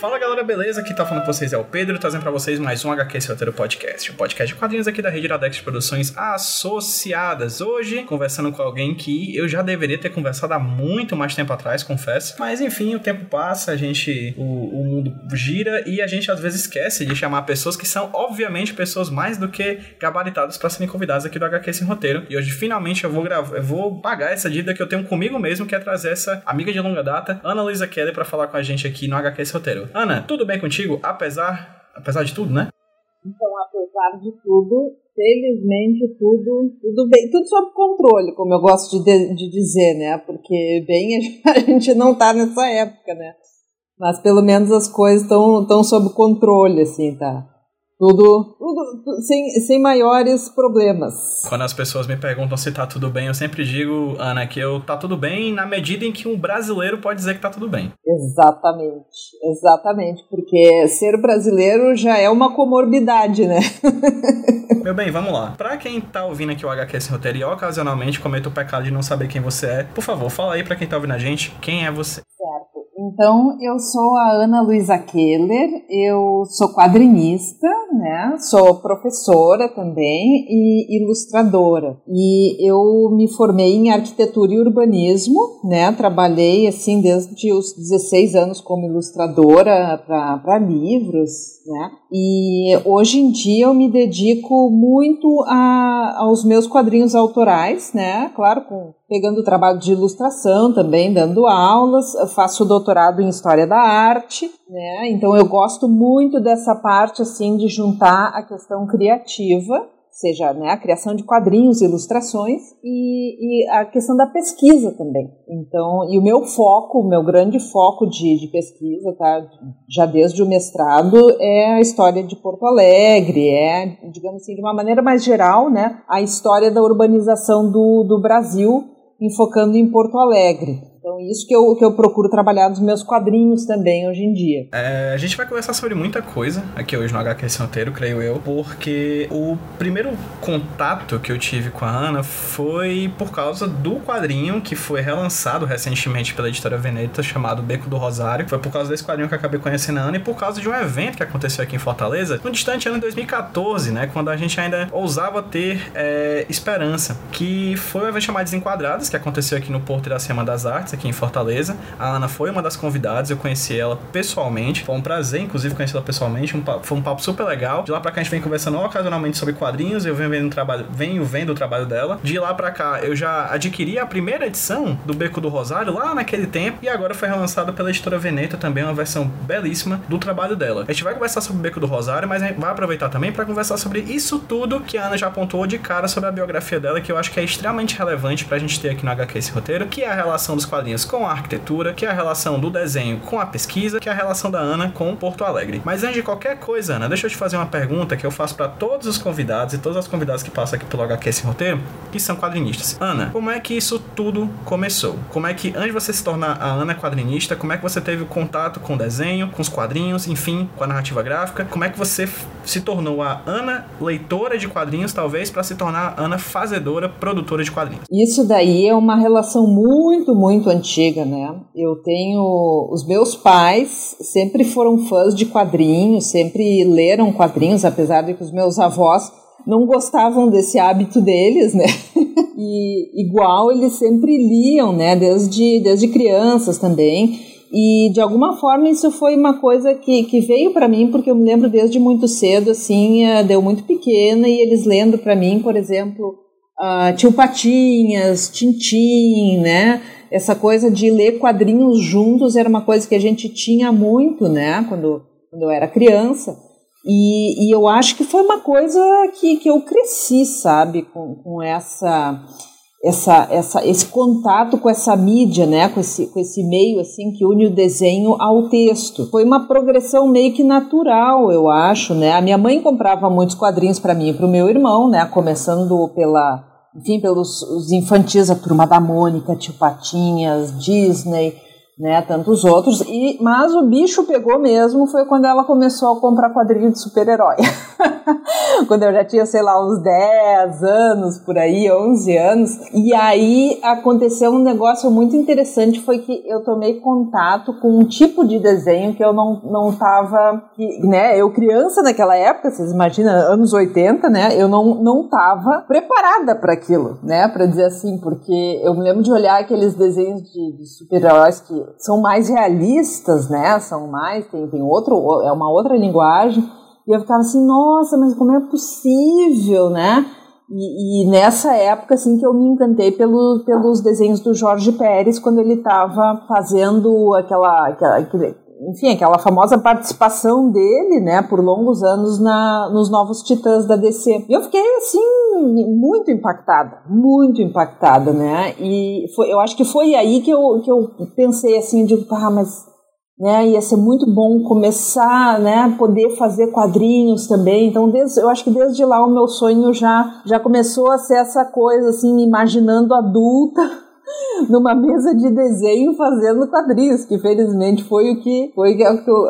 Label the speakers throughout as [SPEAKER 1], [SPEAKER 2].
[SPEAKER 1] Fala galera, beleza? Aqui tá falando com vocês é o Pedro, trazendo pra vocês mais um HQ Roteiro Podcast, um podcast de quadrinhos aqui da Rede Iradex Produções Associadas. Hoje, conversando com alguém que eu já deveria ter conversado há muito mais tempo atrás, confesso. Mas enfim, o tempo passa, a gente. O, o mundo gira e a gente às vezes esquece de chamar pessoas que são, obviamente, pessoas mais do que gabaritadas para serem convidadas aqui do HQ Sem Roteiro. E hoje, finalmente, eu vou gravar, eu vou pagar essa dívida que eu tenho comigo mesmo, que é trazer essa amiga de longa data, Ana Luísa Kelly, para falar com a gente aqui no HQ Sem Roteiro. Ana, tudo bem contigo? Apesar, apesar de tudo, né?
[SPEAKER 2] Então, apesar de tudo, felizmente tudo, tudo bem, tudo sob controle, como eu gosto de, de dizer, né? Porque bem a gente não tá nessa época, né? Mas pelo menos as coisas estão sob controle, assim, tá? Tudo, tudo sem, sem maiores problemas.
[SPEAKER 1] Quando as pessoas me perguntam se tá tudo bem, eu sempre digo, Ana, que eu tá tudo bem na medida em que um brasileiro pode dizer que tá tudo bem.
[SPEAKER 2] Exatamente, exatamente, porque ser brasileiro já é uma comorbidade, né?
[SPEAKER 1] Meu bem, vamos lá. Pra quem tá ouvindo aqui o HQ Sem Roteiro e ocasionalmente cometa o pecado de não saber quem você é, por favor, fala aí pra quem tá ouvindo a gente, quem é você?
[SPEAKER 2] Certo. Então, eu sou a Ana Luísa Keller, eu sou quadrinista, né? Sou professora também e ilustradora. E eu me formei em arquitetura e urbanismo, né? Trabalhei assim desde os 16 anos como ilustradora para livros, né? E hoje em dia eu me dedico muito a, aos meus quadrinhos autorais, né? Claro, com, pegando o trabalho de ilustração também, dando aulas, faço doutorado em História da Arte, né? Então eu gosto muito dessa parte assim de juntar a questão criativa seja né, a criação de quadrinhos, ilustrações e, e, a questão da pesquisa também. Então, e o meu foco, o meu grande foco de, de, pesquisa, tá, já desde o mestrado, é a história de Porto Alegre, é, digamos assim, de uma maneira mais geral, né, a história da urbanização do, do Brasil, enfocando em Porto Alegre. Isso que eu, que eu procuro trabalhar nos meus quadrinhos também hoje em dia.
[SPEAKER 1] É, a gente vai conversar sobre muita coisa aqui hoje no HQ Santeiro, creio eu, porque o primeiro contato que eu tive com a Ana foi por causa do quadrinho que foi relançado recentemente pela editora Veneta, chamado Beco do Rosário. Foi por causa desse quadrinho que eu acabei conhecendo a Ana e por causa de um evento que aconteceu aqui em Fortaleza, no distante ano de 2014, né? Quando a gente ainda ousava ter é, esperança. Que foi o evento chamado Desenquadradas, que aconteceu aqui no Porto Iracema das Artes aqui em Fortaleza. A Ana foi uma das convidadas, eu conheci ela pessoalmente. Foi um prazer, inclusive, conhecê-la pessoalmente. Um papo, foi um papo super legal. De lá pra cá a gente vem conversando ocasionalmente sobre quadrinhos. Eu venho vendo o trabalho, venho vendo o trabalho dela. De lá pra cá eu já adquiri a primeira edição do Beco do Rosário lá naquele tempo. E agora foi relançada pela editora Veneta também, uma versão belíssima do trabalho dela. A gente vai conversar sobre o Beco do Rosário, mas vai aproveitar também para conversar sobre isso tudo que a Ana já apontou de cara sobre a biografia dela, que eu acho que é extremamente relevante pra gente ter aqui no HQ esse roteiro, que é a relação dos quadrinhos com a arquitetura, que é a relação do desenho com a pesquisa, que é a relação da Ana com Porto Alegre. Mas antes de qualquer coisa, Ana, deixa eu te fazer uma pergunta que eu faço para todos os convidados e todas as convidadas que passam aqui pelo HQ esse roteiro, que são quadrinistas. Ana, como é que isso tudo começou? Como é que, antes de você se tornar a Ana quadrinista, como é que você teve contato com o desenho, com os quadrinhos, enfim, com a narrativa gráfica? Como é que você se tornou a Ana leitora de quadrinhos, talvez, para se tornar a Ana fazedora, produtora de quadrinhos?
[SPEAKER 2] Isso daí é uma relação muito, muito antiga, né? Eu tenho. Os meus pais sempre foram fãs de quadrinhos, sempre leram quadrinhos, apesar de que os meus avós não gostavam desse hábito deles, né? E igual eles sempre liam, né? Desde, desde crianças também. E de alguma forma isso foi uma coisa que, que veio para mim, porque eu me lembro desde muito cedo, assim, eh, deu muito pequena, e eles lendo para mim, por exemplo, uh, Tio Patinhas, Tintim, né? Essa coisa de ler quadrinhos juntos era uma coisa que a gente tinha muito, né, quando, quando eu era criança. E, e eu acho que foi uma coisa que, que eu cresci, sabe, com, com essa, essa, essa, esse contato com essa mídia, né, com esse, com esse meio assim que une o desenho ao texto. Foi uma progressão meio que natural, eu acho, né. A minha mãe comprava muitos quadrinhos para mim e para o meu irmão, né, começando pela enfim, pelos os infantis, a Turma da Mônica, Tio Patinhas, Disney, né, tantos outros. E, mas o bicho pegou mesmo foi quando ela começou a comprar quadrinho de super-herói. quando eu já tinha, sei lá, uns 10 anos por aí, 11 anos. E aí aconteceu um negócio muito interessante, foi que eu tomei contato com um tipo de desenho que eu não, não tava, né, eu criança naquela época, vocês imaginam, anos 80, né, eu não, não tava preparada para aquilo, né, para dizer assim, porque eu me lembro de olhar aqueles desenhos de, de super-heróis que são mais realistas, né, são mais, tem, tem outro, é uma outra linguagem, e eu ficava assim, nossa, mas como é possível, né? E, e, nessa época, assim, que eu me encantei pelo, pelos desenhos do Jorge Pérez, quando ele estava fazendo aquela, aquela, enfim, aquela famosa participação dele, né, por longos anos na, nos Novos Titãs da DC. E eu fiquei, assim, muito impactada, muito impactada, né, e foi, eu acho que foi aí que eu, que eu pensei, assim, de, ah, mas né? Ia ser muito bom começar, né? Poder fazer quadrinhos também. Então, desde, eu acho que desde lá o meu sonho já já começou a ser essa coisa assim, imaginando adulta numa mesa de desenho fazendo quadrinhos, que felizmente foi o que foi o que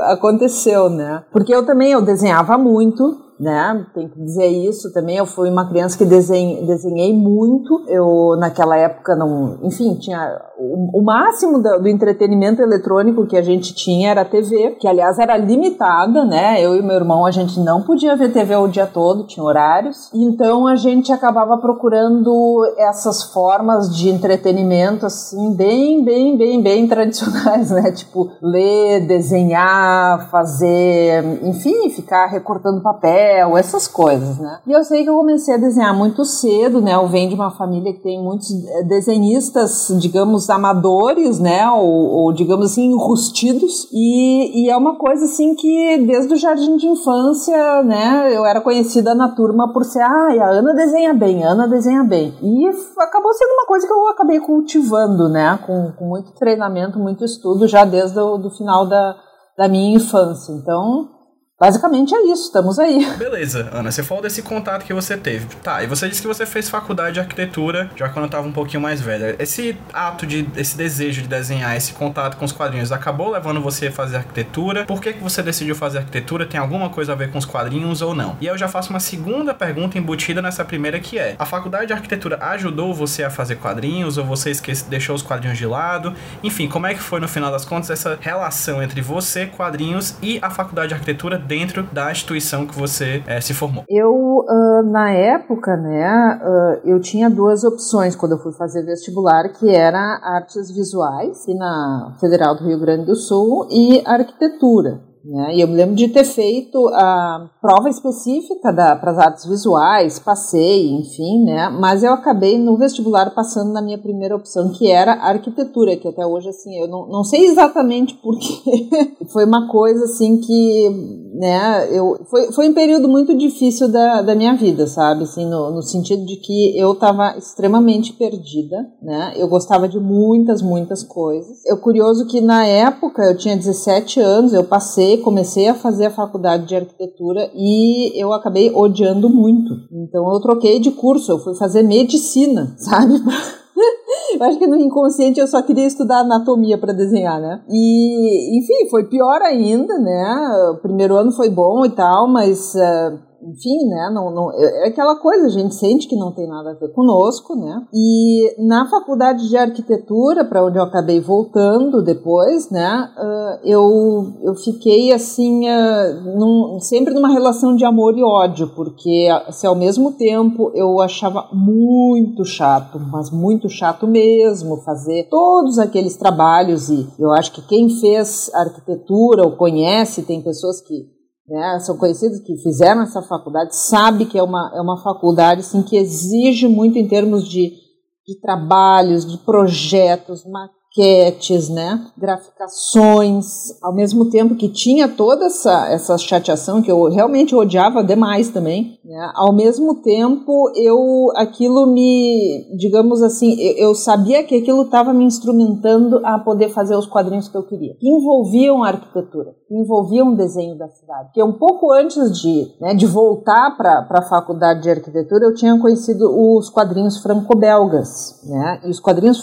[SPEAKER 2] aconteceu, né? Porque eu também eu desenhava muito, né? Tem que dizer isso também. Eu fui uma criança que desenhei, desenhei muito. Eu, naquela época, não. Enfim, tinha. O, o máximo do, do, entretenimento eletrônico que a gente tinha era a TV, que aliás era limitada, né? Eu e meu irmão, a gente não podia ver TV o dia todo, tinha horários. Então a gente acabava procurando essas formas de entretenimento, assim, bem, bem, bem, bem tradicionais, né? Tipo, ler, desenhar, fazer. Enfim, ficar recortando papel papel, essas coisas, né? E eu sei que eu comecei a desenhar muito cedo, né? Eu venho de uma família que tem muitos eh, desenhistas, digamos, amadores, né? Ou, ou digamos assim, enrustidos. E, e é uma coisa assim que desde o jardim de infância, né? Eu era conhecida na turma por ser, ah, a Ana desenha bem, a Ana desenha bem. E acabou sendo uma coisa que eu acabei cultivando, né? Com, com muito treinamento, muito estudo já desde o do final da, da minha infância. Então, Basicamente é isso, estamos aí.
[SPEAKER 1] Beleza, Ana, você falou desse contato que você teve. Tá, e você disse que você fez faculdade de arquitetura já quando estava um pouquinho mais velha. Esse ato de, esse desejo de desenhar, esse contato com os quadrinhos, acabou levando você a fazer arquitetura? Por que, que você decidiu fazer arquitetura? Tem alguma coisa a ver com os quadrinhos ou não? E eu já faço uma segunda pergunta embutida nessa primeira que é: a faculdade de arquitetura ajudou você a fazer quadrinhos ou você esquece, deixou os quadrinhos de lado? Enfim, como é que foi no final das contas essa relação entre você, quadrinhos e a faculdade de arquitetura dentro da instituição que você é, se formou?
[SPEAKER 2] Eu, uh, na época, né, uh, eu tinha duas opções quando eu fui fazer vestibular, que era artes visuais, e na Federal do Rio Grande do Sul, e arquitetura. Né? E eu me lembro de ter feito a prova específica para as artes visuais, passei, enfim, né? Mas eu acabei no vestibular passando na minha primeira opção, que era arquitetura, que até hoje, assim, eu não, não sei exatamente porquê. foi uma coisa, assim, que né, eu, foi, foi um período muito difícil da, da minha vida, sabe, assim, no, no sentido de que eu estava extremamente perdida, né, eu gostava de muitas, muitas coisas. É curioso que na época, eu tinha 17 anos, eu passei, comecei a fazer a faculdade de arquitetura e eu acabei odiando muito. Então eu troquei de curso, eu fui fazer medicina, sabe, eu acho que no inconsciente eu só queria estudar anatomia para desenhar, né? E, enfim, foi pior ainda, né? O primeiro ano foi bom e tal, mas uh, enfim, né, não, não, é, é aquela coisa, a gente sente que não tem nada a ver conosco, né, e na faculdade de arquitetura, para onde eu acabei voltando depois, né, eu, eu fiquei, assim, num, sempre numa relação de amor e ódio, porque, se ao mesmo tempo eu achava muito chato, mas muito chato mesmo, fazer todos aqueles trabalhos, e eu acho que quem fez arquitetura ou conhece, tem pessoas que né, são conhecidos que fizeram essa faculdade, sabe que é uma, é uma faculdade assim, que exige muito em termos de, de trabalhos, de projetos, maquetes, né, graficações, ao mesmo tempo que tinha toda essa, essa chateação que eu realmente odiava demais também, né, ao mesmo tempo eu aquilo me, digamos assim, eu, eu sabia que aquilo estava me instrumentando a poder fazer os quadrinhos que eu queria, que envolviam a arquitetura, que envolviam o desenho da cidade. Que um pouco antes de, né, de voltar para a faculdade de arquitetura, eu tinha conhecido os quadrinhos franco-belgas, né, e os quadrinhos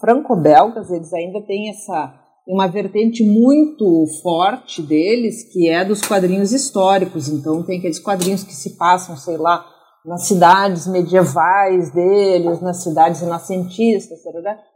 [SPEAKER 2] franco-belgas, eles ainda têm essa uma vertente muito forte deles que é dos quadrinhos históricos. Então tem aqueles quadrinhos que se passam, sei lá, nas cidades medievais deles, nas cidades renascentistas,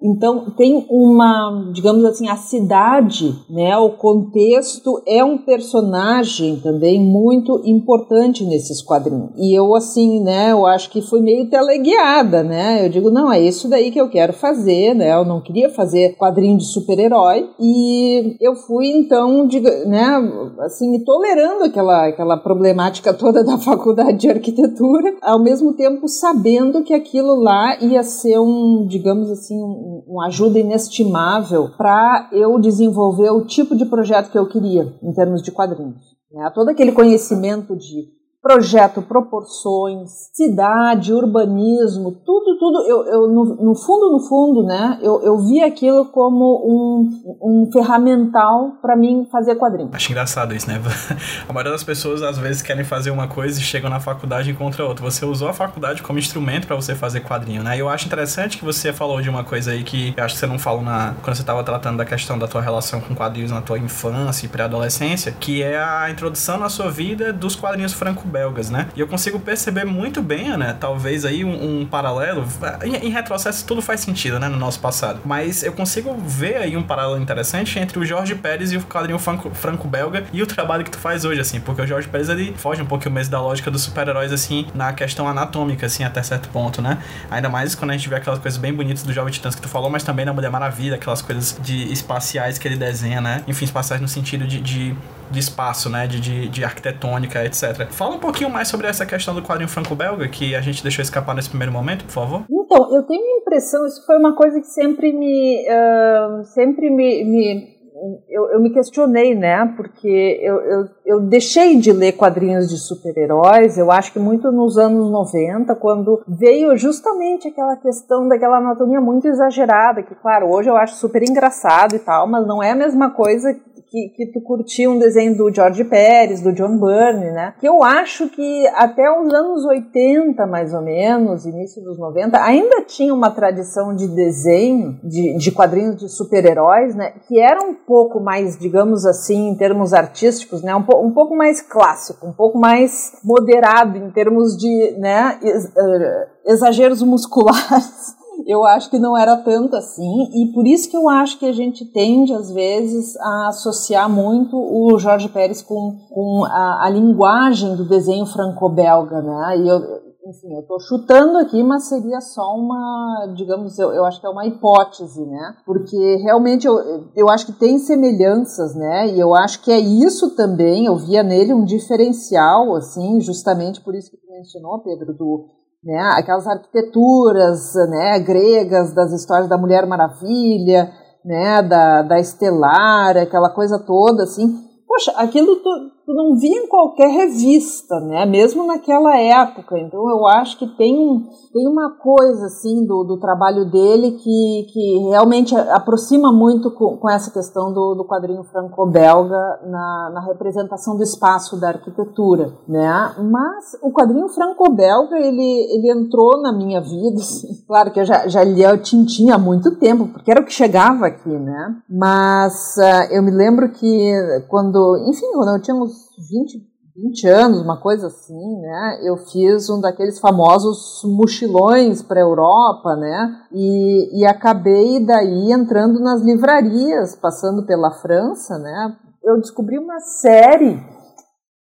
[SPEAKER 2] então tem uma, digamos assim, a cidade, né, o contexto é um personagem também muito importante nesses quadrinhos. E eu assim, né, eu acho que fui meio teleguiada, né? Eu digo, não, é isso daí que eu quero fazer, né? Eu não queria fazer quadrinho de super-herói e eu fui então, né, assim, tolerando aquela aquela problemática toda da faculdade de arquitetura ao mesmo tempo sabendo que aquilo lá ia ser um, digamos assim, um, uma ajuda inestimável para eu desenvolver o tipo de projeto que eu queria em termos de quadrinhos. Né? Todo aquele conhecimento de projeto, proporções, cidade, urbanismo, tudo, tudo. Eu, eu no, no, fundo, no fundo, né, eu, eu vi aquilo como um, um ferramental para mim fazer quadrinho.
[SPEAKER 1] Acho engraçado isso, né? A maioria das pessoas às vezes querem fazer uma coisa e chegam na faculdade e encontram outra. Você usou a faculdade como instrumento para você fazer quadrinho, né? Eu acho interessante que você falou de uma coisa aí que eu acho que você não falou na quando você estava tratando da questão da tua relação com quadrinhos na tua infância e pré-adolescência, que é a introdução na sua vida dos quadrinhos franco belgas, né? E eu consigo perceber muito bem, né? Talvez aí um, um paralelo. Em, em, retrocesso, tudo faz sentido, né? No nosso passado. Mas eu consigo ver aí um paralelo interessante entre o Jorge Pérez e o quadrinho franco-belga e o trabalho que tu faz hoje, assim. Porque o Jorge Pérez, ele foge um pouquinho mesmo da lógica dos super-heróis, assim, na questão anatômica, assim, até certo ponto, né? Ainda mais quando a gente vê aquelas coisas bem bonitas do Jovem Titãs que tu falou, mas também da Mulher Maravilha, aquelas coisas de espaciais que ele desenha, né? Enfim, espaciais no sentido de, de de espaço, né? De, de, de, arquitetônica, etc. Fala um pouquinho mais sobre essa questão do quadrinho franco-belga que a gente deixou escapar nesse primeiro momento, por favor.
[SPEAKER 2] Então, eu tenho a impressão, isso foi uma coisa que sempre me. Uh, sempre me, me eu, eu, me questionei, né? Porque eu, eu, eu deixei de ler quadrinhos de super-heróis, eu acho que muito nos anos 90, quando veio justamente aquela questão daquela anatomia muito exagerada, que, claro, hoje eu acho super engraçado e tal, mas não é a mesma coisa que, que tu curtia um desenho do George Pérez, do John Byrne, né? Que eu acho que até os anos 80, mais ou menos, início dos 90, ainda tinha uma tradição de desenho, de, de quadrinhos de super-heróis, né? Que era um pouco mais, digamos assim, em termos artísticos, né? Um, po um pouco mais clássico, um pouco mais moderado em termos de, né? Ex uh, exageros musculares eu acho que não era tanto assim, e por isso que eu acho que a gente tende, às vezes, a associar muito o Jorge Pérez com, com a, a linguagem do desenho franco-belga, né? E eu, enfim, eu estou chutando aqui, mas seria só uma, digamos, eu, eu acho que é uma hipótese, né? Porque realmente eu, eu acho que tem semelhanças, né? E eu acho que é isso também, eu via nele um diferencial, assim, justamente por isso que tu mencionou, Pedro, do né? Aquelas arquiteturas, né, gregas das histórias da Mulher Maravilha, né, da, da Estelar, aquela coisa toda, assim. Poxa, aquilo tu, tu não via em qualquer revista, né? Mesmo naquela época. Então eu acho que tem, tem uma coisa assim do, do trabalho dele que, que realmente aproxima muito com, com essa questão do, do quadrinho franco-belga na, na representação do espaço da arquitetura, né? Mas o quadrinho franco-belga ele, ele entrou na minha vida, assim. claro que eu já, já li o Tintin há muito tempo, porque era o que chegava aqui, né? Mas uh, eu me lembro que quando, enfim, quando eu tinha uns 20, 20 anos, uma coisa assim, né? Eu fiz um daqueles famosos mochilões para a Europa, né? E, e acabei daí entrando nas livrarias, passando pela França, né? Eu descobri uma série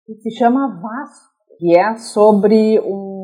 [SPEAKER 2] que se chama Vasco, que é sobre um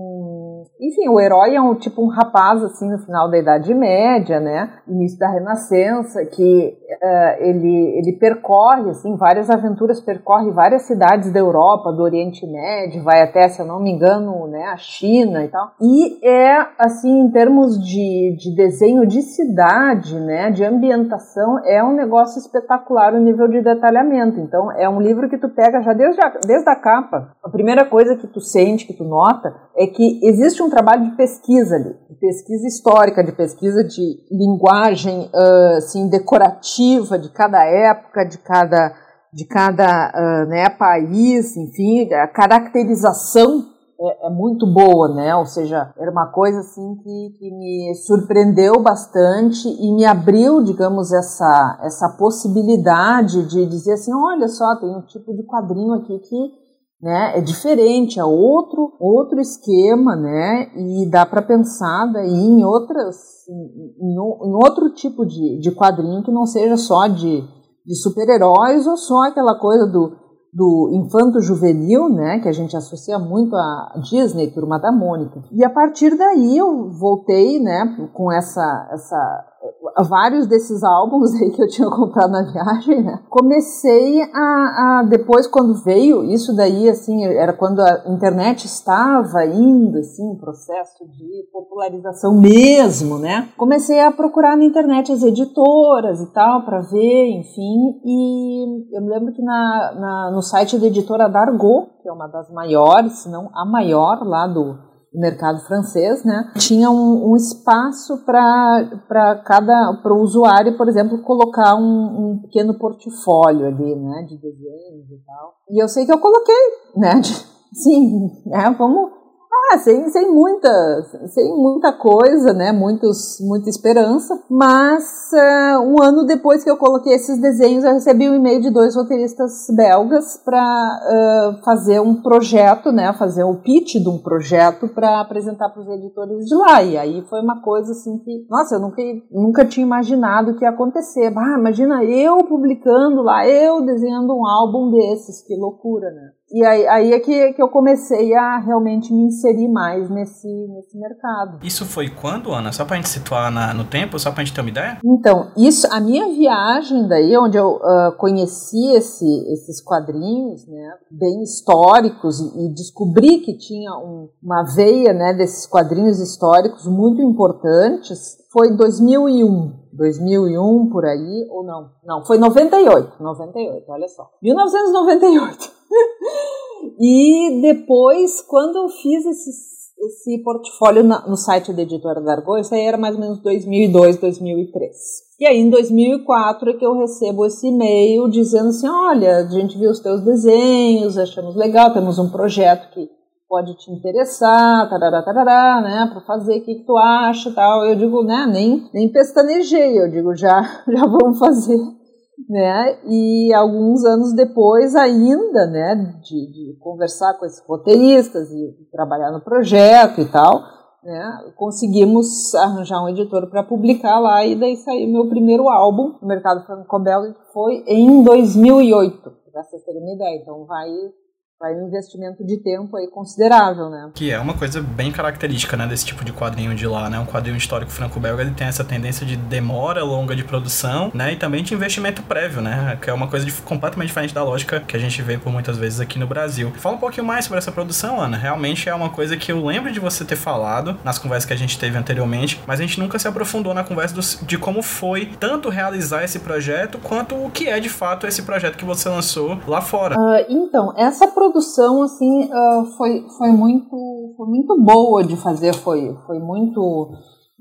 [SPEAKER 2] enfim, o herói é um tipo um rapaz assim no final da Idade Média, né, início da Renascença, que uh, ele ele percorre assim várias aventuras, percorre várias cidades da Europa, do Oriente Médio, vai até, se eu não me engano, né, a China e tal. E é assim em termos de, de desenho de cidade, né, de ambientação, é um negócio espetacular o nível de detalhamento. Então é um livro que tu pega já desde a, desde a capa. A primeira coisa que tu sente, que tu nota, é que existe um trabalho de pesquisa ali, de pesquisa histórica, de pesquisa de linguagem assim, decorativa de cada época, de cada, de cada né, país, enfim, a caracterização é, é, muito boa, né? Ou seja, era uma coisa assim que, que me surpreendeu bastante e me abriu, digamos, essa, essa possibilidade de dizer assim, olha só, tem um tipo de quadrinho aqui que né, é diferente, é outro, outro esquema, né? E dá para pensar daí em outras, em, em, em outro tipo de, de quadrinho que não seja só de, de super-heróis ou só aquela coisa do do infanto juvenil, né, que a gente associa muito a Disney, Turma da Mônica. E a partir daí eu voltei, né, com essa essa vários desses álbuns aí que eu tinha comprado na viagem, né? Comecei a, a, depois quando veio isso daí assim era quando a internet estava indo assim um processo de popularização mesmo, né? Comecei a procurar na internet as editoras e tal para ver, enfim, e eu me lembro que na, na, no site da editora Dargaud, que é uma das maiores, se não a maior lá do mercado francês, né, tinha um, um espaço para cada para o usuário, por exemplo, colocar um, um, pequeno portfólio ali, né, de desenhos e tal. E eu sei que eu coloquei, né, de, sim, né, vamos ah, sem, sem, muita, sem muita coisa, né? Muitos, muita esperança. Mas uh, um ano depois que eu coloquei esses desenhos, eu recebi um e-mail de dois roteiristas belgas para uh, eh, fazer um projeto, né? Fazer o pitch de um projeto para apresentar para os editores de lá. E aí foi uma coisa assim que, nossa, eu nunca, nunca tinha imaginado que ia acontecer. Ah, imagina eu publicando lá, eu desenhando um álbum desses, que loucura, né? E aí, aí é que, que eu comecei a realmente me inserir mais nesse, nesse mercado.
[SPEAKER 1] Isso foi quando, Ana? Só pra gente situar na, no tempo, só pra gente ter uma ideia?
[SPEAKER 2] Então, isso, a minha viagem daí, onde eu uh, conheci esse, esses quadrinhos, né, bem históricos, e, e descobri que tinha um, uma veia, né, desses quadrinhos históricos muito importantes, foi 2001. 2001 por aí, ou não? Não, foi 98, 98, olha só. 1998. e depois, quando eu fiz esse portfólio na, no site da editora Dargo, isso aí era mais ou menos 2002, 2003. E aí, em 2004, é que eu recebo esse e-mail dizendo assim: olha, a gente viu os teus desenhos, achamos legal, temos um projeto que pode te interessar, tarará, tarará, né, para fazer, o que, que tu acha tal. Eu digo, né, nem, nem pestanejei, eu digo, já, já vamos fazer, né, e alguns anos depois ainda, né, de, de conversar com esses roteiristas e trabalhar no projeto e tal, né, conseguimos arranjar um editor para publicar lá e daí saiu meu primeiro álbum no mercado franco-belga, que foi em 2008, para vocês terem uma ideia. Então vai vai um investimento de tempo aí considerável, né?
[SPEAKER 1] Que é uma coisa bem característica, né, desse tipo de quadrinho de lá, né? Um quadrinho histórico franco-belga, ele tem essa tendência de demora longa de produção, né, e também de investimento prévio, né, que é uma coisa de, completamente diferente da lógica que a gente vê por muitas vezes aqui no Brasil. Fala um pouquinho mais sobre essa produção, Ana. Realmente é uma coisa que eu lembro de você ter falado nas conversas que a gente teve anteriormente, mas a gente nunca se aprofundou na conversa do, de como foi tanto realizar esse projeto quanto o que é de fato esse projeto que você lançou lá fora.
[SPEAKER 2] Uh, então, essa produção produção assim uh, foi, foi muito foi muito boa de fazer foi foi muito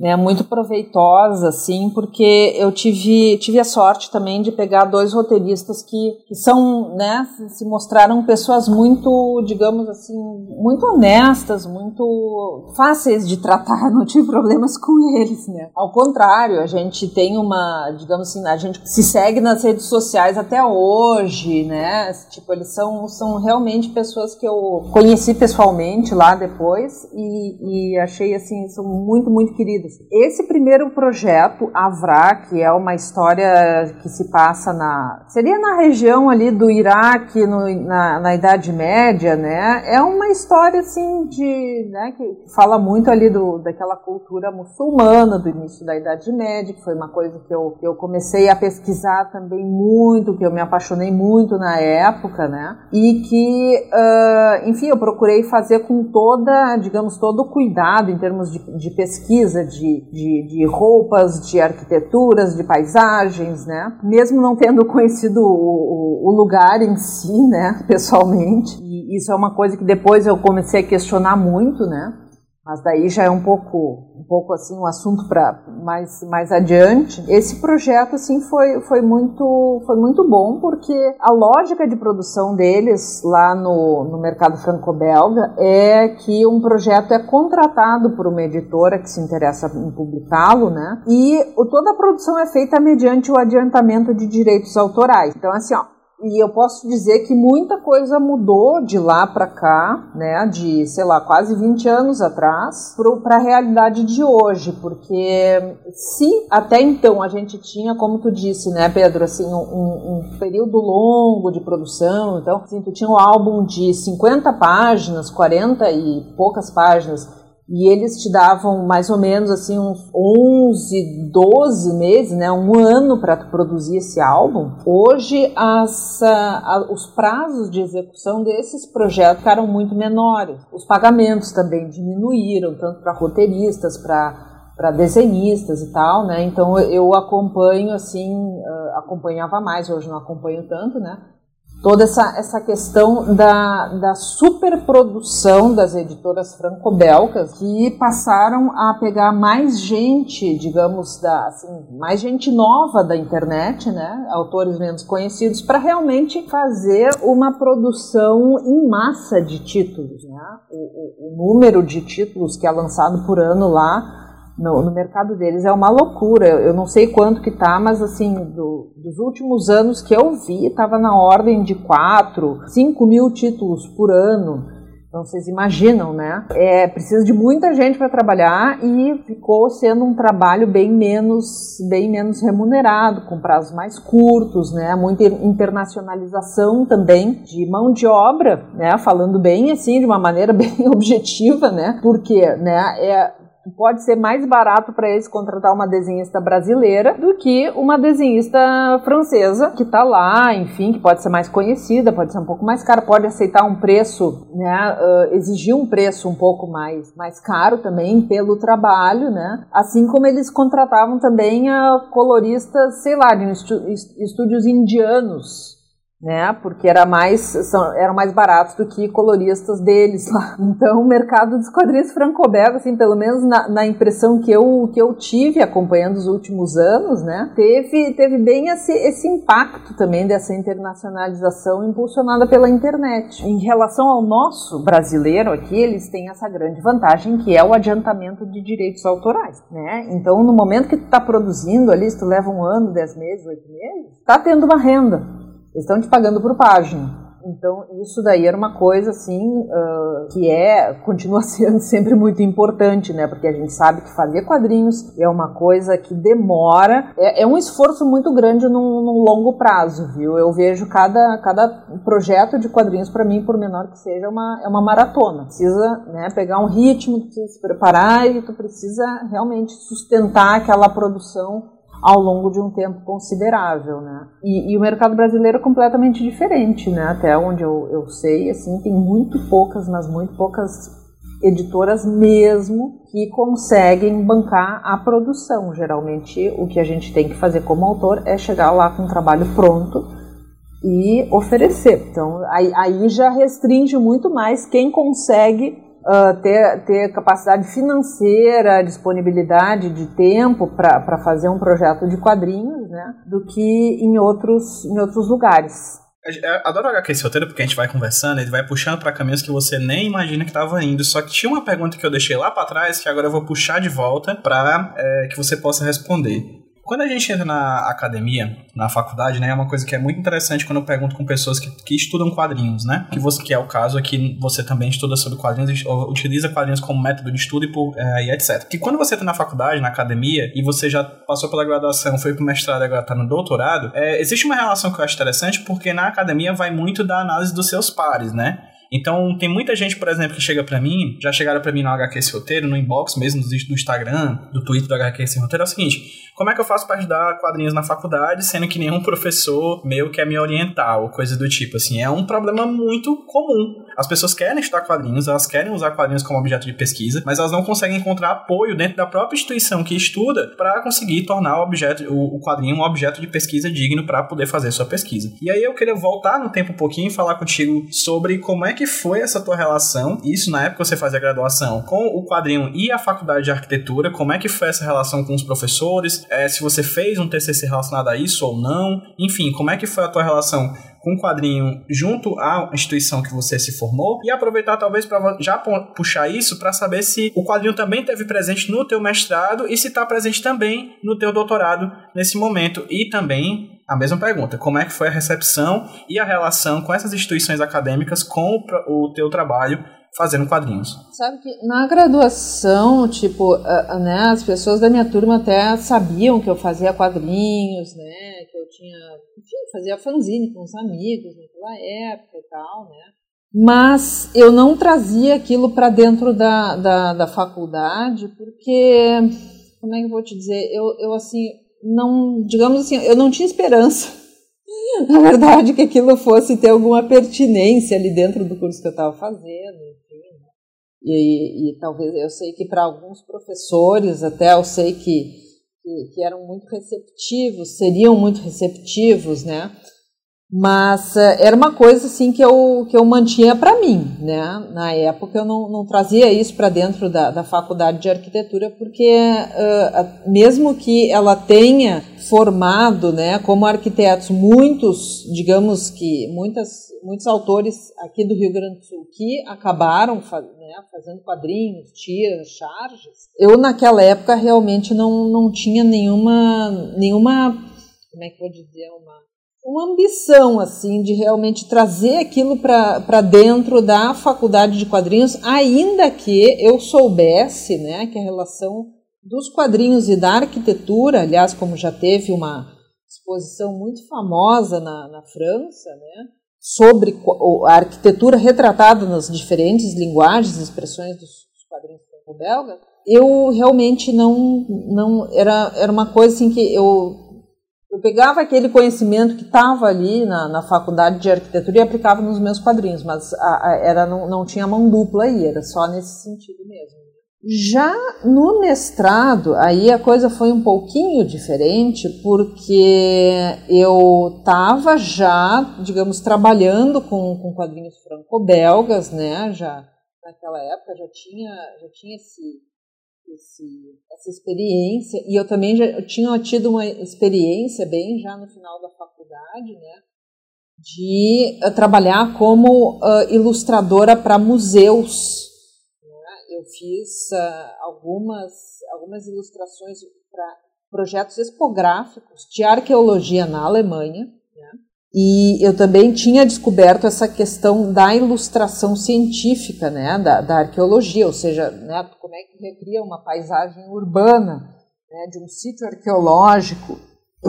[SPEAKER 2] né, muito proveitosa, assim, porque eu tive, tive a sorte também de pegar dois roteiristas que, que são, né, se mostraram pessoas muito, digamos assim, muito honestas, muito fáceis de tratar, não tive problemas com eles, né. Ao contrário, a gente tem uma, digamos assim, a gente se segue nas redes sociais até hoje, né, tipo, eles são, são realmente pessoas que eu conheci pessoalmente lá depois e, e achei, assim, são muito, muito queridos esse primeiro projeto, Avra, que é uma história que se passa na. seria na região ali do Iraque, no, na, na Idade Média, né? É uma história assim de. Né, que fala muito ali do, daquela cultura muçulmana do início da Idade Média, que foi uma coisa que eu, eu comecei a pesquisar também muito, que eu me apaixonei muito na época, né? E que, uh, enfim, eu procurei fazer com toda, digamos, todo o cuidado em termos de, de pesquisa, de de, de, roupas, de arquiteturas, de paisagens, né? Mesmo não tendo conhecido o, o, lugar em si, né, pessoalmente. E isso é uma coisa que depois eu comecei a questionar muito, né? Mas daí já é um pouco, pouco assim um assunto para mais, mais adiante, esse projeto assim foi, foi, muito, foi muito bom porque a lógica de produção deles lá no, no mercado franco-belga é que um projeto é contratado por uma editora que se interessa em publicá-lo, né? E toda a produção é feita mediante o adiantamento de direitos autorais. Então, assim, ó, e eu posso dizer que muita coisa mudou de lá para cá, né, de, sei lá, quase 20 anos atrás, para a realidade de hoje, porque se até então a gente tinha, como tu disse, né, Pedro, assim, um, um período longo de produção, então, assim, tu tinha um álbum de 50 páginas, 40 e poucas páginas, e eles te davam mais ou menos assim uns 11, 12 meses, né, um ano para produzir esse álbum. Hoje as, a, os prazos de execução desses projetos ficaram muito menores. Os pagamentos também diminuíram, tanto para roteiristas, para para desenhistas e tal, né? Então eu acompanho assim, uh, acompanhava mais, hoje não acompanho tanto, né? Toda essa, essa questão da, da superprodução das editoras franco-belgas que passaram a pegar mais gente, digamos, da, assim, mais gente nova da internet, né, autores menos conhecidos, para realmente fazer uma produção em massa de títulos. Né? O, o, o número de títulos que é lançado por ano lá no, no, mercado deles é uma loucura. Eu não sei quanto que tá, mas assim, do, dos últimos anos que eu vi, estava na ordem de 4, 5 mil títulos por ano. Então vocês imaginam, né? É, precisa de muita gente para trabalhar e ficou sendo um trabalho bem menos, bem menos remunerado, com prazos mais curtos, né? Muita internacionalização também de mão de obra, né? Falando bem assim, de uma maneira bem objetiva, né? Porque, né? É, pode ser mais barato para eles contratar uma desenhista brasileira do que uma desenhista francesa que está lá, enfim, que pode ser mais conhecida, pode ser um pouco mais cara, pode aceitar um preço, né, uh, exigir um preço um pouco mais, mais caro também pelo trabalho, né, assim como eles contratavam também a coloristas, sei lá, de estúdios indianos, né? Porque era mais, são, eram mais baratos do que coloristas deles lá. Então, o mercado dos quadrinhos franco-belga, assim, pelo menos na, na, impressão que eu, que eu tive acompanhando os últimos anos, né? Teve, teve bem esse, esse impacto também dessa internacionalização impulsionada pela internet. Em relação ao nosso brasileiro aqui, eles têm essa grande vantagem que é o adiantamento de direitos autorais, né? Então, no momento que tu está produzindo ali, se tu leva um ano, dez meses, oito meses, está tendo uma renda. Eles estão te pagando por página. Então, isso daí era uma coisa, assim, uh, que é, continua sendo sempre muito importante, né? Porque a gente sabe que fazer quadrinhos é uma coisa que demora, é, é um esforço muito grande num, num, longo prazo, viu? Eu vejo cada, cada projeto de quadrinhos, para mim, por menor que seja, é uma, é uma maratona. Precisa né, pegar um ritmo, precisa se preparar e tu precisa realmente sustentar aquela produção ao longo de um tempo considerável, né? E, e, o mercado brasileiro é completamente diferente, né? Até onde eu, eu sei, assim, tem muito poucas, mas muito poucas editoras mesmo que conseguem bancar a produção. Geralmente, o que a gente tem que fazer como autor é chegar lá com um trabalho pronto e oferecer. Então, aí, aí já restringe muito mais quem consegue uh, ter, ter capacidade financeira, disponibilidade de tempo para fazer um projeto de quadrinhos, né, do que em outros, em outros lugares.
[SPEAKER 1] Eu adoro HQ esse roteiro porque a gente vai conversando, ele vai puxando para caminhos que você nem imagina que estava indo. Só que tinha uma pergunta que eu deixei lá para trás que agora eu vou puxar de volta para é, que você possa responder. Quando a gente entra na academia, na faculdade, né, é uma coisa que é muito interessante quando eu pergunto com pessoas que, que estudam quadrinhos, né? Que, você, que é o caso aqui, você também estuda sobre quadrinhos, utiliza quadrinhos como método de estudo e, por, é, e etc. Que quando você está na faculdade, na academia, e você já passou pela graduação, foi pro mestrado agora está no doutorado, é, existe uma relação que eu acho interessante porque na academia vai muito da análise dos seus pares, né? Então, tem muita gente, por exemplo, que chega para mim, já chegaram para mim no HQ esse roteiro, no inbox mesmo, do Instagram, do Twitter do HQ esse roteiro, é o seguinte: como é que eu faço para ajudar quadrinhos na faculdade, sendo que nenhum professor meu quer me orientar, ou coisa do tipo, assim? É um problema muito comum. As pessoas querem estudar quadrinhos, elas querem usar quadrinhos como objeto de pesquisa, mas elas não conseguem encontrar apoio dentro da própria instituição que estuda para conseguir tornar o objeto, o, quadrinho um objeto de pesquisa digno para poder fazer sua pesquisa. E aí eu queria voltar no tempo um pouquinho e falar contigo sobre como é que que foi essa tua relação, isso na época você fazia graduação, com o quadrinho e a faculdade de arquitetura, como é que foi essa relação com os professores, é, se você fez um TCC relacionado a isso ou não, enfim, como é que foi a tua relação com o quadrinho junto à instituição que você se formou. E aproveitar talvez para já puxar isso para saber se o quadrinho também teve presente no teu mestrado e se está presente também no teu doutorado nesse momento. E também a mesma pergunta, como é que foi a recepção e a relação com essas instituições acadêmicas com o, o teu trabalho fazendo quadrinhos.
[SPEAKER 2] Sabe que na graduação, tipo, né, as pessoas da minha turma até sabiam que eu fazia quadrinhos, né, que eu tinha, enfim, fazia fanzine com os amigos naquela época e tal, né. Mas eu não trazia aquilo para dentro da, da, da, faculdade, porque, como é que eu vou te dizer, eu, eu assim, não, digamos assim, eu não tinha esperança na verdade, que aquilo fosse ter alguma pertinência ali dentro do curso que eu estava fazendo. E, e, talvez eu sei que para alguns professores, até eu sei que, que, que, eram muito receptivos, seriam muito receptivos, né? Mas uh, era uma coisa assim que eu, que eu mantinha para mim, né? Na época eu não, não trazia isso para dentro da, da faculdade de arquitetura, porque uh, mesmo que ela tenha formado, né, como arquitetos muitos, digamos que muitas, muitos autores aqui do Rio Grande do Sul que acabaram né, fazendo quadrinhos, tiras, charges, eu naquela época realmente não, não tinha nenhuma, nenhuma, como é que eu vou dizer, uma uma ambição assim de realmente trazer aquilo para dentro da faculdade de quadrinhos, ainda que eu soubesse né, que a relação dos quadrinhos e da arquitetura, aliás, como já teve uma exposição muito famosa na, na França, né, sobre a arquitetura retratada nas diferentes linguagens e expressões dos, dos quadrinhos franco-belga, eu realmente não, não era, era uma coisa assim que eu eu pegava aquele conhecimento que estava ali na, na, faculdade de arquitetura e aplicava nos meus quadrinhos, mas a, a, era não, não tinha mão dupla aí, era só nesse sentido mesmo. Já no mestrado, aí a coisa foi um pouquinho diferente, porque eu estava já, digamos, trabalhando com, com quadrinhos franco-belgas, né? Já naquela época já tinha, já tinha esse, esse, essa experiência, e eu também já eu tinha tido uma experiência bem já no final da faculdade, né, de uh, trabalhar como uh, ilustradora para museus. Né? Eu fiz uh, algumas, algumas ilustrações para projetos expográficos de arqueologia na Alemanha, e eu também tinha descoberto essa questão da ilustração científica, né, da, da arqueologia, ou seja, né, como é que recria uma paisagem urbana, né, de um sítio arqueológico,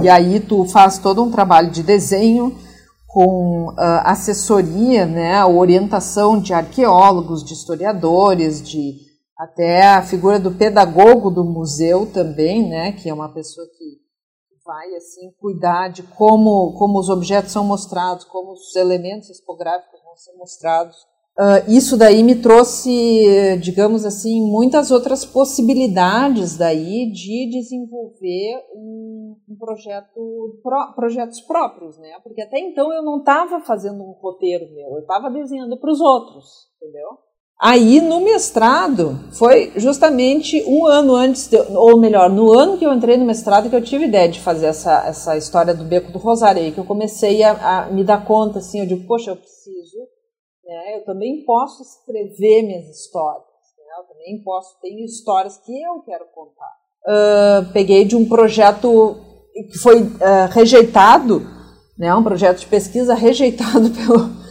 [SPEAKER 2] e aí tu faz todo um trabalho de desenho com uh, assessoria, né, orientação de arqueólogos, de historiadores, de até a figura do pedagogo do museu também, né, que é uma pessoa que vai assim cuidar de como, como os objetos são mostrados, como os elementos expográficos vão ser mostrados. Uh, isso daí me trouxe, digamos assim, muitas outras possibilidades daí de desenvolver um, um projeto, pro, projetos próprios, né? Porque até então eu não estava fazendo um roteiro meu, eu estava desenhando para os outros, entendeu? Aí, no mestrado, foi justamente um ano antes, de, ou melhor, no ano que eu entrei no mestrado, que eu tive ideia de fazer essa, essa história do Beco do Rosário, aí que eu comecei a, a me dar conta, assim, eu digo, poxa, eu preciso, né, eu também posso escrever minhas histórias, né, eu também posso, tenho histórias que eu quero contar. Uh, peguei de um projeto que foi uh, rejeitado, né, um projeto de pesquisa rejeitado pelo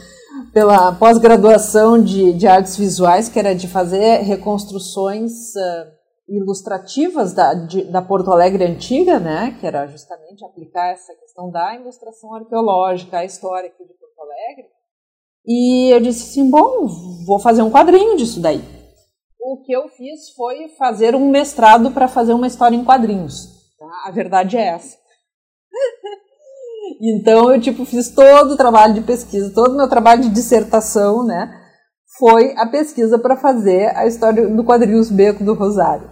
[SPEAKER 2] pela pós-graduação de, de artes visuais, que era de fazer reconstruções uh, ilustrativas da, de, da Porto Alegre antiga, né, que era justamente aplicar essa questão da ilustração arqueológica à história aqui de Porto Alegre. E eu disse assim, bom, vou fazer um quadrinho disso daí. O que eu fiz foi fazer um mestrado para fazer uma história em quadrinhos. Tá? A verdade é essa. Então eu tipo fiz todo o trabalho de pesquisa, todo o meu trabalho de dissertação, né? Foi a pesquisa para fazer a história do quadrinhos Beco do Rosário.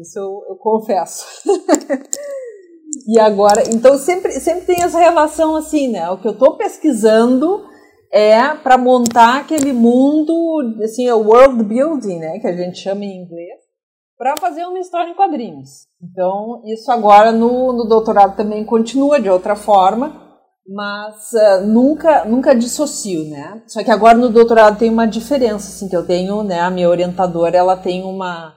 [SPEAKER 2] Isso eu, eu confesso. e agora, então sempre sempre tem essa relação assim, né? O que eu estou pesquisando é para montar aquele mundo, assim, o world building, né, que a gente chama em inglês, para fazer uma história em quadrinhos. Então, isso agora no, no doutorado também continua de outra forma, mas uh, nunca nunca dissocio, né? Só que agora no doutorado tem uma diferença, assim, que eu tenho, né? A minha orientadora, ela tem uma,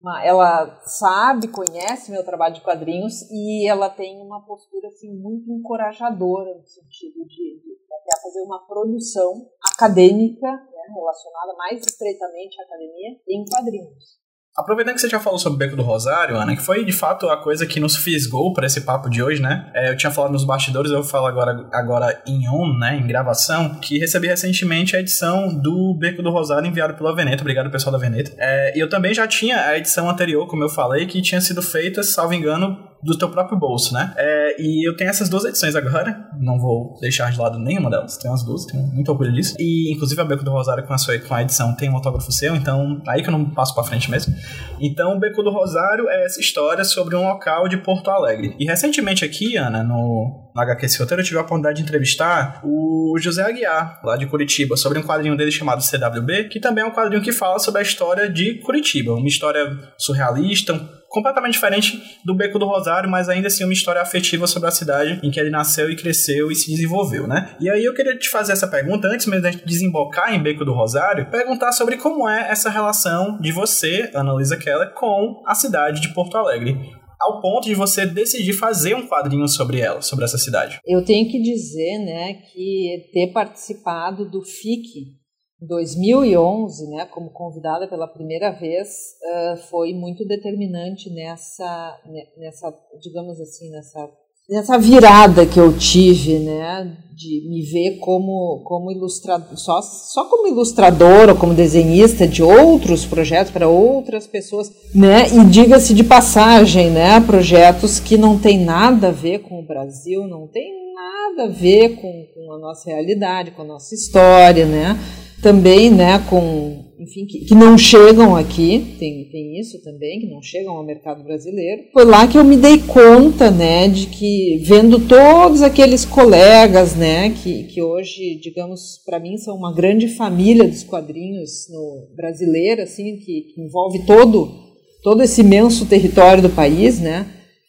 [SPEAKER 2] uma, ela sabe, conhece meu trabalho de quadrinhos e ela tem uma postura assim muito encorajadora no sentido de, de, de fazer uma produção acadêmica né, relacionada mais estreitamente à academia em quadrinhos.
[SPEAKER 1] Aproveitando que você já falou sobre o Beco do Rosário, Ana, que foi de fato a coisa que nos fisgou para esse papo de hoje, né? É, eu tinha falado nos bastidores, eu falar agora, agora em on, né? Em gravação, que recebi recentemente a edição do Beco do Rosário enviado pela Veneta. Obrigado, pessoal da Veneta. É, e eu também já tinha a edição anterior, como eu falei, que tinha sido feita, salvo engano, do teu próprio bolso, né? É, e eu tenho essas duas edições agora, não vou deixar de lado nenhuma delas, tenho as duas, tenho muito orgulho disso. E inclusive a Beco do Rosário com a, sua, com a edição tem um autógrafo seu, então aí que eu não passo pra frente mesmo. Então o Beco do Rosário é essa história sobre um local de Porto Alegre. E recentemente aqui, Ana, no, no HQ Esse Roteiro, eu tive a oportunidade de entrevistar o José Aguiar, lá de Curitiba, sobre um quadrinho dele chamado CWB, que também é um quadrinho que fala sobre a história de Curitiba, uma história surrealista, completamente diferente do Beco do Rosário, mas ainda assim uma história afetiva sobre a cidade em que ele nasceu e cresceu e se desenvolveu, né? E aí eu queria te fazer essa pergunta, antes mesmo de desembocar em Beco do Rosário, perguntar sobre como é essa relação de você, Ana Keller, com a cidade de Porto Alegre ao ponto de você decidir fazer um quadrinho sobre ela, sobre essa cidade.
[SPEAKER 2] Eu tenho que dizer, né, que ter participado do FIC 2011, né, como convidada pela primeira vez, uh, foi muito determinante nessa, nessa, digamos assim, nessa, nessa virada que eu tive, né, de me ver como, como ilustrador, só, só como ilustradora, como desenhista de outros projetos para outras pessoas, né, e diga-se de passagem, né, projetos que não tem nada a ver com o Brasil, não tem nada a ver com, com a nossa realidade, com a nossa história, né, também, né, com, enfim, que, que, não chegam aqui, tem, tem isso também, que não chegam ao mercado brasileiro. Foi lá que eu me dei conta, né, de que vendo todos aqueles colegas, né, que, que hoje, digamos, para mim são uma grande família dos quadrinhos no brasileiro, assim, que, que envolve todo todo esse imenso território do país, né,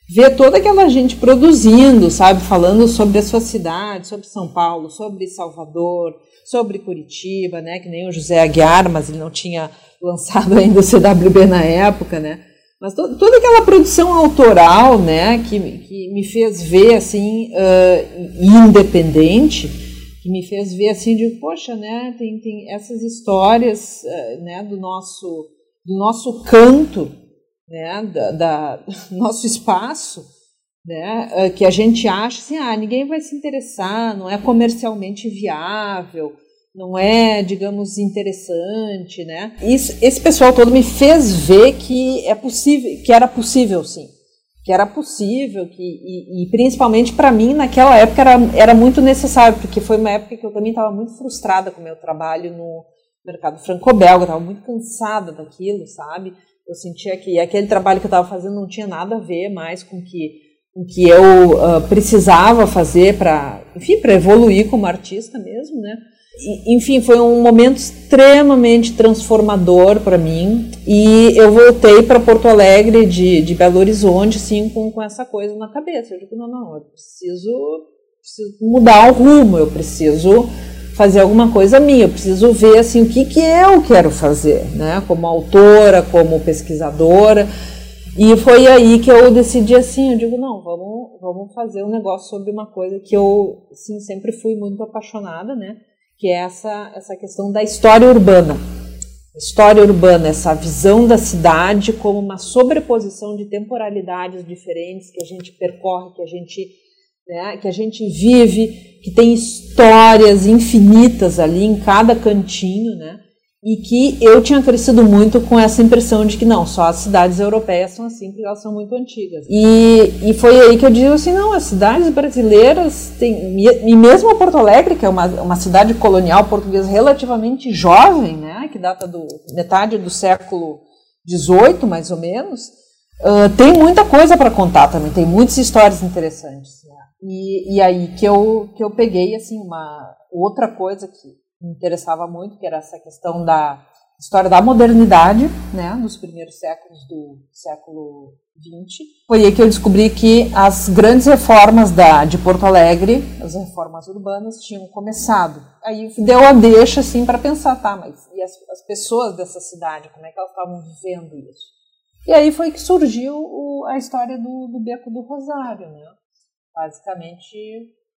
[SPEAKER 2] ver toda aquela gente produzindo, sabe, falando sobre a sua cidade, sobre São Paulo, sobre Salvador, sobre Curitiba, né, que nem o José Aguiar, mas ele não tinha lançado ainda o CWB na época, né, mas to toda aquela produção autoral, né, que, que me fez ver, assim, uh, independente, que me fez ver, assim, de, poxa, né, tem, tem essas histórias, uh, né, do nosso, do nosso canto, né, da, da nosso espaço, né, ah, que a gente acha assim, ah, ninguém vai se interessar, não é comercialmente viável, não é, digamos, interessante, né? Isso, esse pessoal todo me fez ver que é possível, que era possível, sim, que era possível, que e, e principalmente para mim naquela época era, era muito necessário, porque foi uma época que eu também estava muito frustrada com o meu trabalho no mercado franco-belga, estava muito cansada daquilo, sabe? Eu sentia que aquele trabalho que eu estava fazendo não tinha nada a ver mais com que o que eu uh, precisava fazer para, enfim, para evoluir como artista mesmo, né? E, enfim, foi um momento extremamente transformador para mim e eu voltei para Porto Alegre de, de Belo Horizonte, assim, com, com essa coisa na cabeça. Eu digo, não, não, eu preciso, preciso mudar o rumo, eu preciso fazer alguma coisa minha, eu preciso ver, assim, o que, que eu quero fazer, né? Como autora, como pesquisadora, e foi aí que eu decidi assim, eu digo, não, vamos, vamos fazer um negócio sobre uma coisa que eu, sim, sempre fui muito apaixonada, né? Que é essa, essa questão da história urbana. História urbana, essa visão da cidade como uma sobreposição de temporalidades diferentes que a gente percorre, que a gente, né, que a gente vive, que tem histórias infinitas ali em cada cantinho, né? E que eu tinha crescido muito com essa impressão de que não, só as cidades europeias são assim, porque elas são muito antigas. E, e foi aí que eu digo assim, não, as cidades brasileiras têm, e mesmo Porto Alegre, que é uma, uma cidade colonial portuguesa relativamente jovem, né, que data do metade do século XVIII, mais ou menos, Uh, tem muita coisa para contar também, tem muitas histórias interessantes. Né? E, e aí que eu, que eu peguei assim uma outra coisa que me interessava muito, que era essa questão da história da modernidade, né, nos primeiros séculos do século XX. Foi aí que eu descobri que as grandes reformas da, de Porto Alegre, as reformas urbanas, tinham começado. Aí deu a deixa assim para pensar, tá, mas e as, as, pessoas dessa cidade, como é que elas estavam vivendo isso? E aí foi que surgiu o, a história do, do Beco do Rosário, né? Basicamente,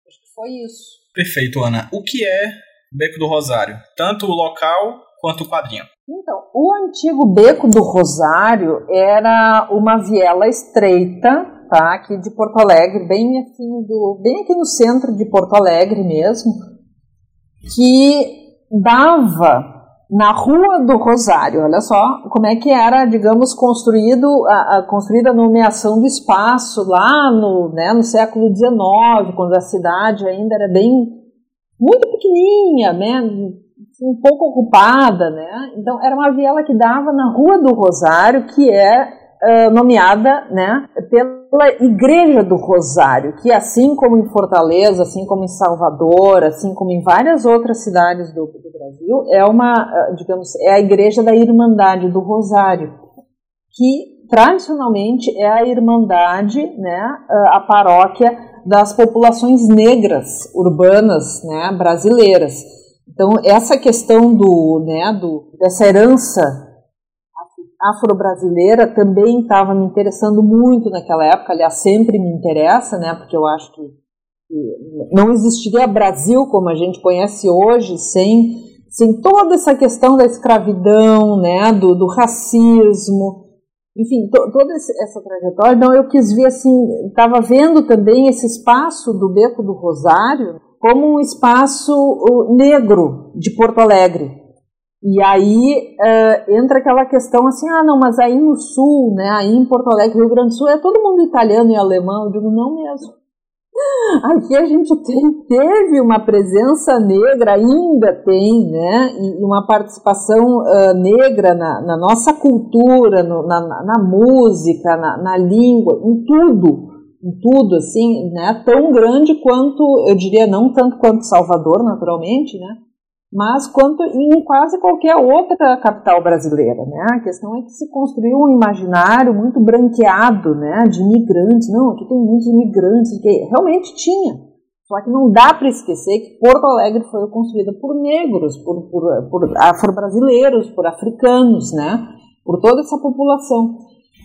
[SPEAKER 2] acho que foi isso.
[SPEAKER 1] Perfeito, Ana. O que é Beco do Rosário? Tanto o local quanto o quadrinho.
[SPEAKER 2] Então, o antigo Beco do Rosário era uma viela estreita, tá? Aqui de Porto Alegre, bem assim do, bem aqui no centro de Porto Alegre mesmo, que dava na Rua do Rosário. Olha só como é que era, digamos, construído a, a construída a nomeação do espaço lá no, né, no século XIX, quando a cidade ainda era bem muito pequenininha, né? um pouco ocupada, né? Então era uma viela que dava na Rua do Rosário, que é uh, nomeada, né, pela Igreja do Rosário, que assim como em Fortaleza, assim como em Salvador, assim como em várias outras cidades do, do Brasil, é uma, digamos, é a Igreja da Irmandade do Rosário, que tradicionalmente é a irmandade, né, a paróquia das populações negras urbanas, né, brasileiras. Então, essa questão do, né, do, dessa herança afro-brasileira também estava me interessando muito naquela época, aliás, sempre me interessa, né, porque eu acho que, que não existiria Brasil como a gente conhece hoje sem, sem toda essa questão da escravidão, né, do, do racismo, enfim, to, toda essa trajetória. Então, eu quis ver assim, estava vendo também esse espaço do Beco do Rosário, como um espaço negro de Porto Alegre. E aí uh, entra aquela questão assim, ah, não, mas aí no sul, né, aí em Porto Alegre, Rio Grande do Sul, é todo mundo italiano e alemão. Eu digo, não mesmo. Aqui a gente tem, teve uma presença negra, ainda tem, né, e uma participação uh, negra na, na, nossa cultura, no, na, na, música, na, na língua, em tudo em tudo, assim, né, tão grande quanto, eu diria, não tanto quanto Salvador, naturalmente, né, mas quanto em quase qualquer outra capital brasileira, né, a questão é que se construiu um imaginário muito branqueado, né, de imigrantes, não, aqui tem muitos imigrantes, que realmente tinha, só que não dá para esquecer que Porto Alegre foi construída por negros, por, por, por afro-brasileiros, por africanos, né, por toda essa população.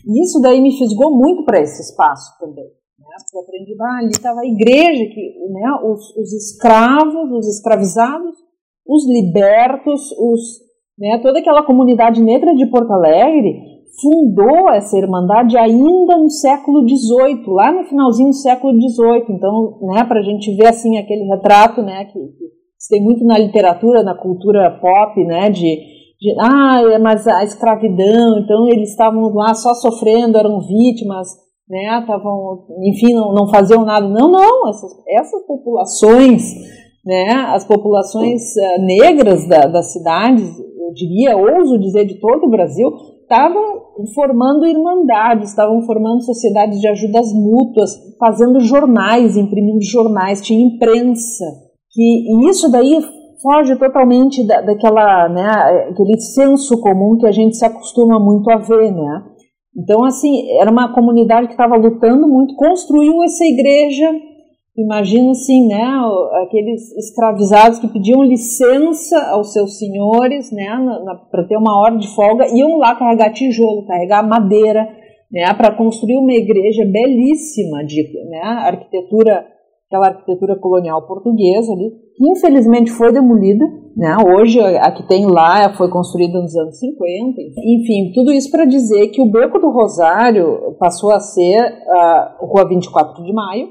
[SPEAKER 2] E isso daí me fisgou muito para esse espaço também. Eu aprendi, ah, ali estava a igreja, que, né, os, os escravos, os escravizados, os libertos, os, né, toda aquela comunidade negra de Porto Alegre fundou essa irmandade ainda no século XVIII, lá no finalzinho do século XVIII. Então, né, para a gente ver assim aquele retrato, né, que, que tem muito na literatura, na cultura pop, né, de, ah, mas a escravidão, então eles estavam lá só sofrendo, eram vítimas né, estavam, enfim, não, não faziam nada. Não, não, essas, essas populações, né, as populações uh, negras da, das cidades, eu diria, ouso dizer, de todo o Brasil, estavam formando irmandades, estavam formando sociedades de ajudas mútuas, fazendo jornais, imprimindo jornais, tinha imprensa. Que, e isso daí foge totalmente da, daquela, né, aquele senso comum que a gente se acostuma muito a ver, né? Então, assim, era uma comunidade que estava lutando muito, construiu essa igreja. Imagina assim, né, aqueles escravizados que pediam licença aos seus senhores, né, para ter uma hora de folga, iam lá carregar tijolo, carregar madeira, né, para construir uma igreja belíssima de, né, arquitetura, aquela arquitetura colonial portuguesa ali, que infelizmente foi demolida, né? Hoje a que tem lá foi construída nos anos 50. Enfim, tudo isso para dizer que o Beco do Rosário passou a ser a Rua 24 de Maio,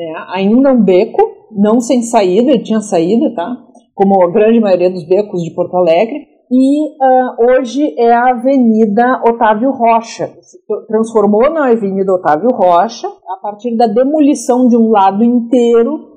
[SPEAKER 2] né? ainda um beco, não sem saída, tinha saída, tá? Como a grande maioria dos becos de Porto Alegre. E uh, hoje é a Avenida Otávio Rocha. Se transformou na Avenida Otávio Rocha a partir da demolição de um lado inteiro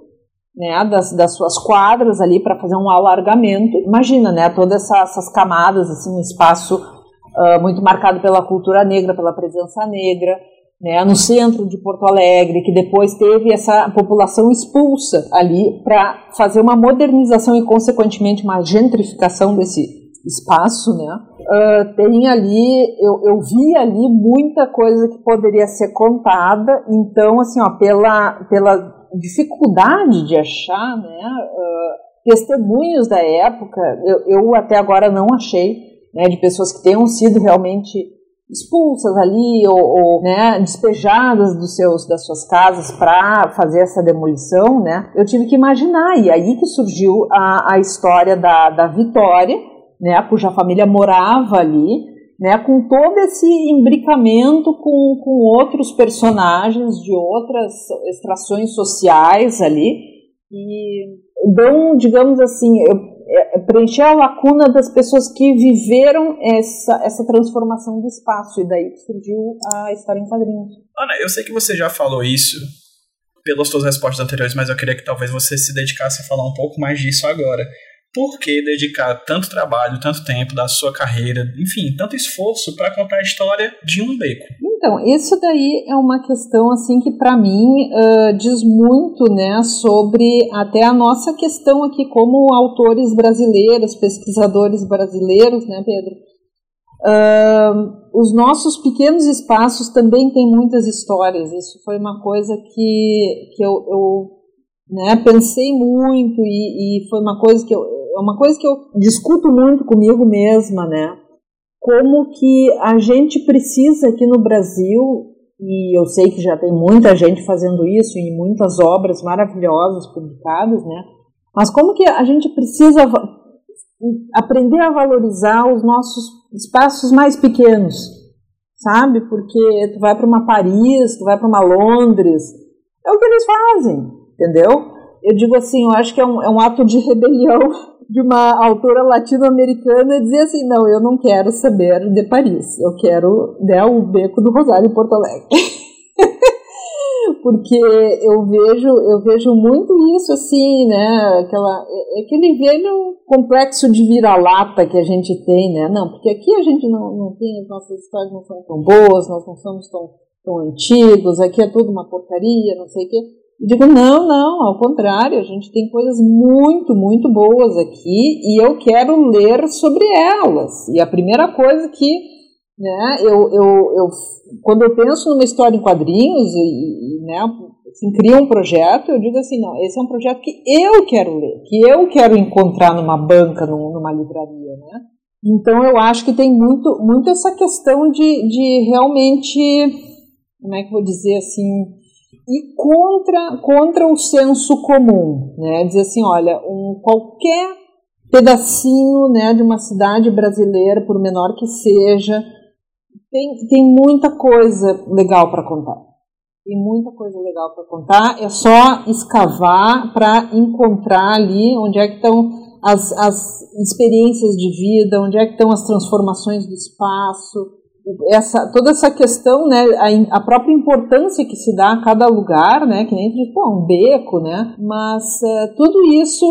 [SPEAKER 2] né, das, das suas quadras ali para fazer um alargamento. Imagina, né, todas essa, essas camadas, assim, um espaço uh, muito marcado pela cultura negra, pela presença negra, né, no centro de Porto Alegre, que depois teve essa população expulsa ali para fazer uma modernização e, consequentemente, uma gentrificação desse espaço, né? Uh, tem ali, eu, eu vi ali muita coisa que poderia ser contada, então, assim, ó, pela, pela dificuldade de achar, né, uh, testemunhos da época, eu, eu até agora não achei, né, de pessoas que tenham sido realmente expulsas ali ou, ou né, despejadas dos seus, das suas casas para fazer essa demolição, né, eu tive que imaginar, e aí que surgiu a, a história da, da Vitória, né, cuja família morava ali, né, com todo esse imbricamento com, com outros personagens de outras extrações sociais ali, e dão, digamos assim, é, preencher a lacuna das pessoas que viveram essa, essa transformação do espaço, e daí surgiu a história em quadrinhos.
[SPEAKER 1] Ana, eu sei que você já falou isso pelas suas respostas anteriores, mas eu queria que talvez você se dedicasse a falar um pouco mais disso agora por que dedicar tanto trabalho, tanto tempo da sua carreira, enfim, tanto esforço para contar a história de um beco?
[SPEAKER 2] Então, isso daí é uma questão assim que para mim uh, diz muito, né, sobre até a nossa questão aqui como autores brasileiros, pesquisadores brasileiros, né, Pedro? Uh, os nossos pequenos espaços também têm muitas histórias. Isso foi uma coisa que, que eu, eu né, pensei muito e, e foi uma coisa que eu, é uma coisa que eu discuto muito comigo mesma, né? Como que a gente precisa aqui no Brasil, e eu sei que já tem muita gente fazendo isso em muitas obras maravilhosas publicadas, né? Mas como que a gente precisa aprender a valorizar os nossos espaços mais pequenos, sabe? Porque tu vai para uma Paris, tu vai para uma Londres, é o que eles fazem, entendeu? Eu digo assim, eu acho que é um, é um ato de rebelião de uma autora latino-americana dizer assim, não, eu não quero saber de Paris, eu quero né, o beco do Rosário em Porto Alegre. Porque eu vejo, eu vejo muito isso assim, né? Aquela, é, é aquele velho complexo de vira-lata que a gente tem, né? Não, porque aqui a gente não, não tem, as nossas histórias não são tão boas, nós não somos tão, tão antigos, aqui é tudo uma porcaria, não sei o quê. Eu digo, não, não, ao contrário, a gente tem coisas muito, muito boas aqui e eu quero ler sobre elas. E a primeira coisa que, né, eu, eu, eu quando eu penso numa história em quadrinhos e, e né, assim, cria um projeto, eu digo assim, não, esse é um projeto que eu quero ler, que eu quero encontrar numa banca, numa livraria, né? Então eu acho que tem muito, muito essa questão de, de realmente, como é que eu vou dizer assim, e contra, contra o senso comum, né? Dizer assim, olha, um, qualquer pedacinho né, de uma cidade brasileira, por menor que seja, tem, tem muita coisa legal para contar. Tem muita coisa legal para contar, é só escavar para encontrar ali onde é que estão as, as experiências de vida, onde é que estão as transformações do espaço, essa, toda essa questão, né, a, a, própria importância que se dá a cada lugar, né, que nem diz, um beco, né, mas uh, tudo isso,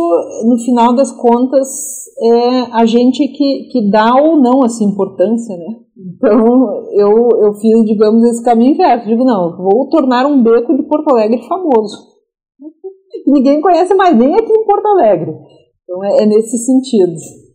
[SPEAKER 2] no final das contas, é a gente que, que dá ou não essa importância, né. Então, eu, eu fiz, digamos, esse caminho inverso. Digo, não, vou tornar um beco de Porto Alegre famoso. Ninguém conhece mais nem aqui em Porto Alegre. Então, é, é nesse sentido.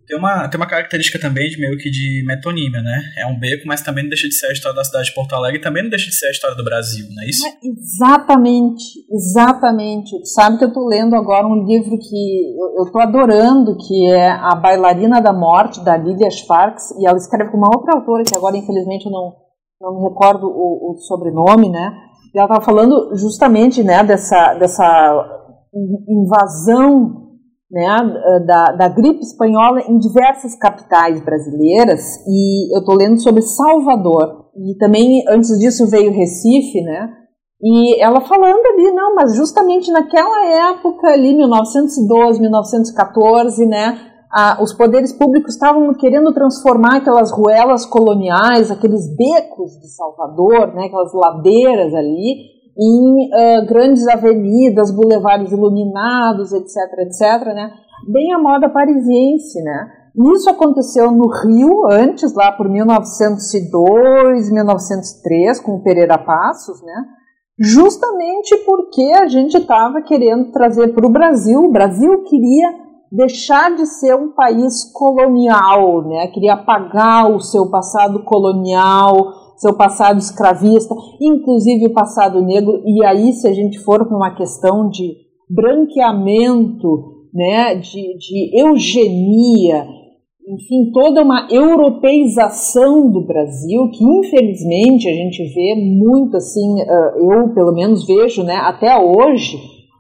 [SPEAKER 1] Tem uma, tem uma característica também de meio que de metonímia, né? É um beco, mas também não deixa de ser a história da cidade de Porto Alegre e também não deixa de ser a história do Brasil, não é isso? É,
[SPEAKER 2] exatamente, exatamente. Sabe que eu tô lendo agora um livro que eu, eu tô adorando, que é A Bailarina da Morte, da Lydia Sparks, e ela escreve com uma outra autora, que agora infelizmente eu não, não me recordo o, o sobrenome, né? E ela tava falando justamente, né, dessa, dessa invasão né, da, da gripe espanhola em diversas capitais brasileiras e eu estou lendo sobre Salvador e também antes disso veio Recife, né? E ela falando ali, não, mas justamente naquela época ali, 1912, 1914, né, os poderes públicos estavam querendo transformar aquelas ruelas coloniais, aqueles becos de Salvador, né, aquelas ladeiras ali, em uh, grandes avenidas, bulevares iluminados, etc, etc, né? Bem a moda parisiense, né? Isso aconteceu no Rio, antes, lá por 1902, 1903, com o Pereira Passos, né? justamente porque a gente estava querendo trazer para o Brasil, o Brasil queria deixar de ser um país colonial, né? queria apagar o seu passado colonial, seu passado escravista, inclusive o passado negro, e aí se a gente for para uma questão de branqueamento, né, de, de eugenia, enfim, toda uma europeização do Brasil, que infelizmente a gente vê muito assim, eu pelo menos vejo, né, até hoje,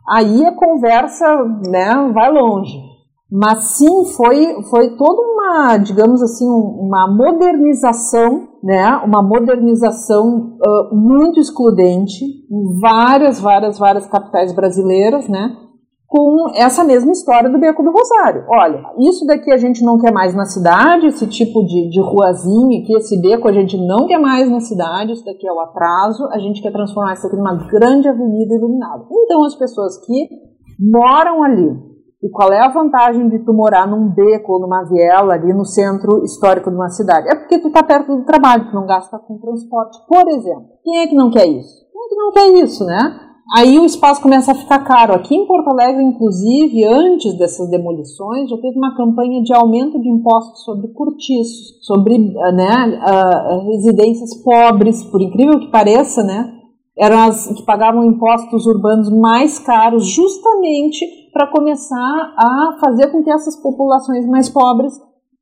[SPEAKER 2] aí a conversa, né, vai longe. Mas sim, foi, foi toda uma, digamos assim, uma modernização, né, uma modernização uh, muito excludente em várias, várias, várias capitais brasileiras, né, com essa mesma história do Beco do Rosário. Olha, isso daqui a gente não quer mais na cidade, esse tipo de, de ruazinha aqui, esse beco a gente não quer mais na cidade, isso daqui é o atraso, a gente quer transformar isso aqui numa grande avenida iluminada. Então as pessoas que moram ali, e qual é a vantagem de tu morar num beco ou numa viela ali no centro histórico de uma cidade? É porque tu tá perto do trabalho, tu não gasta com transporte, por exemplo. Quem é que não quer isso? Quem é que não quer isso, né? Aí o espaço começa a ficar caro. Aqui em Porto Alegre, inclusive, antes dessas demolições, já teve uma campanha de aumento de impostos sobre cortiços, sobre né, uh, residências pobres, por incrível que pareça, né? Eram as que pagavam impostos urbanos mais caros, justamente para começar a fazer com que essas populações mais pobres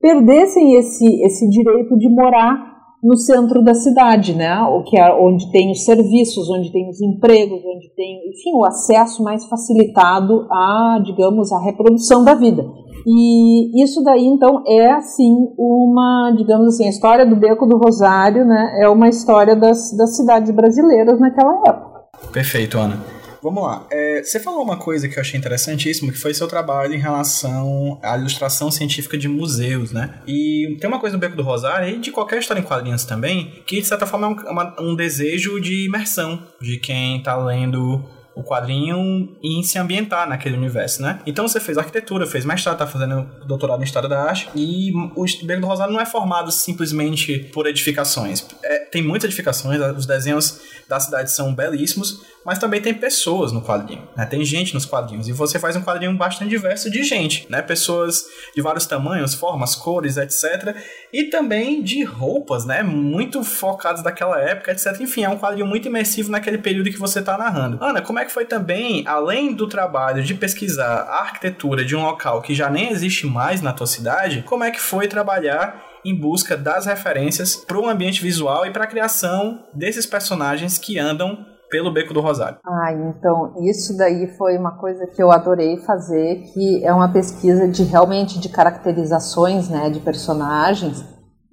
[SPEAKER 2] perdessem esse, esse direito de morar no centro da cidade, né? O que é onde tem os serviços, onde tem os empregos, onde tem, enfim, o acesso mais facilitado a, digamos, a reprodução da vida. E isso daí, então, é, assim, uma, digamos assim, a história do Beco do Rosário, né? É uma história das, das cidades brasileiras naquela época.
[SPEAKER 1] Perfeito, Ana. Vamos lá. É, você falou uma coisa que eu achei interessantíssimo, que foi seu trabalho em relação à ilustração científica de museus, né? E tem uma coisa no Beco do Rosário, e de qualquer história em quadrinhos também, que de certa forma é um, uma, um desejo de imersão de quem está lendo o quadrinho e se ambientar naquele universo, né? Então você fez arquitetura, fez mestrado, tá fazendo doutorado em História da Arte e o Beco do Rosário não é formado simplesmente por edificações. É, tem muitas edificações, os desenhos da cidade são belíssimos, mas também tem pessoas no quadrinho, né? Tem gente nos quadrinhos. E você faz um quadrinho bastante diverso de gente, né? Pessoas de vários tamanhos, formas, cores, etc. E também de roupas, né? Muito focadas daquela época, etc. Enfim, é um quadrinho muito imersivo naquele período que você está narrando. Ana, como é que foi também, além do trabalho de pesquisar a arquitetura de um local que já nem existe mais na tua cidade, como é que foi trabalhar em busca das referências para o ambiente visual e para a criação desses personagens que andam pelo Beco do Rosário.
[SPEAKER 2] Ah, então isso daí foi uma coisa que eu adorei fazer, que é uma pesquisa de realmente de caracterizações, né, de personagens.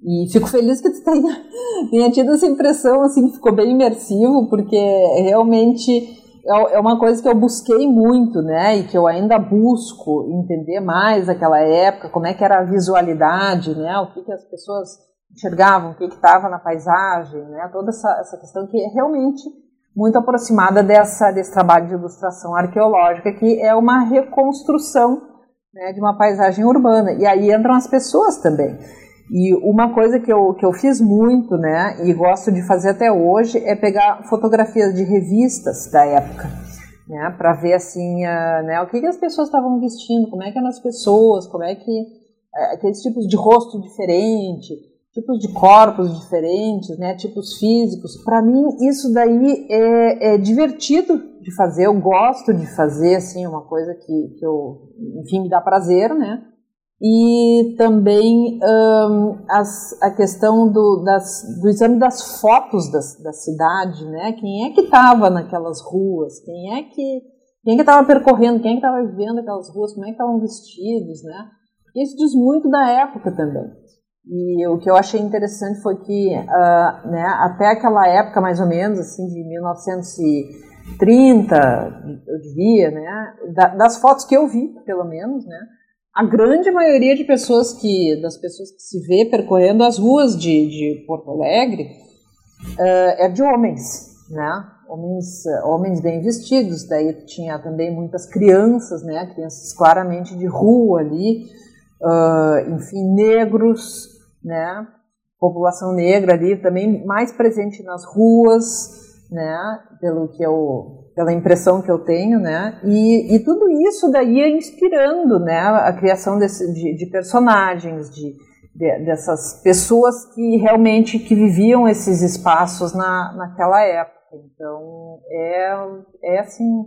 [SPEAKER 2] E fico feliz que tu tenha, tenha tido essa impressão, assim, ficou bem imersivo, porque realmente é, é uma coisa que eu busquei muito, né, e que eu ainda busco entender mais aquela época, como é que era a visualidade, né, o que, que as pessoas enxergavam, o que estava na paisagem, né, toda essa, essa questão que é realmente muito aproximada dessa, desse trabalho de ilustração arqueológica, que é uma reconstrução né, de uma paisagem urbana. E aí entram as pessoas também. E uma coisa que eu, que eu fiz muito, né, e gosto de fazer até hoje, é pegar fotografias de revistas da época, né, para ver assim, uh, né, o que, que as pessoas estavam vestindo, como é que eram as pessoas, como é que uh, aqueles tipos de rosto diferente, tipos de corpos diferentes, né, tipos físicos. Para mim, isso daí é, é, divertido de fazer, eu gosto de fazer, assim, uma coisa que, que eu, enfim, me dá prazer, né? E também um, as, a questão do, das, do exame das fotos da, da cidade, né? Quem é que estava naquelas ruas? Quem é que quem é que estava percorrendo? Quem é que estava vivendo aquelas ruas? Como é que estavam vestidos, né? Isso diz muito da época também. E o que eu achei interessante foi que uh, né, até aquela época, mais ou menos, assim, de 1930, eu diria, né, das fotos que eu vi, pelo menos, né, a grande maioria de pessoas que, das pessoas que se vê percorrendo as ruas de, de Porto Alegre uh, é de homens, né, homens, homens bem vestidos, daí tinha também muitas crianças, né, crianças claramente de rua ali, uh, enfim, negros, né? População negra ali também mais presente nas ruas, né? Pelo que eu, pela impressão que eu tenho, né? E, e tudo isso daí é inspirando, né? A criação desse, de, de personagens, de, de, dessas pessoas que realmente que viviam esses espaços na, naquela época. Então é, é assim,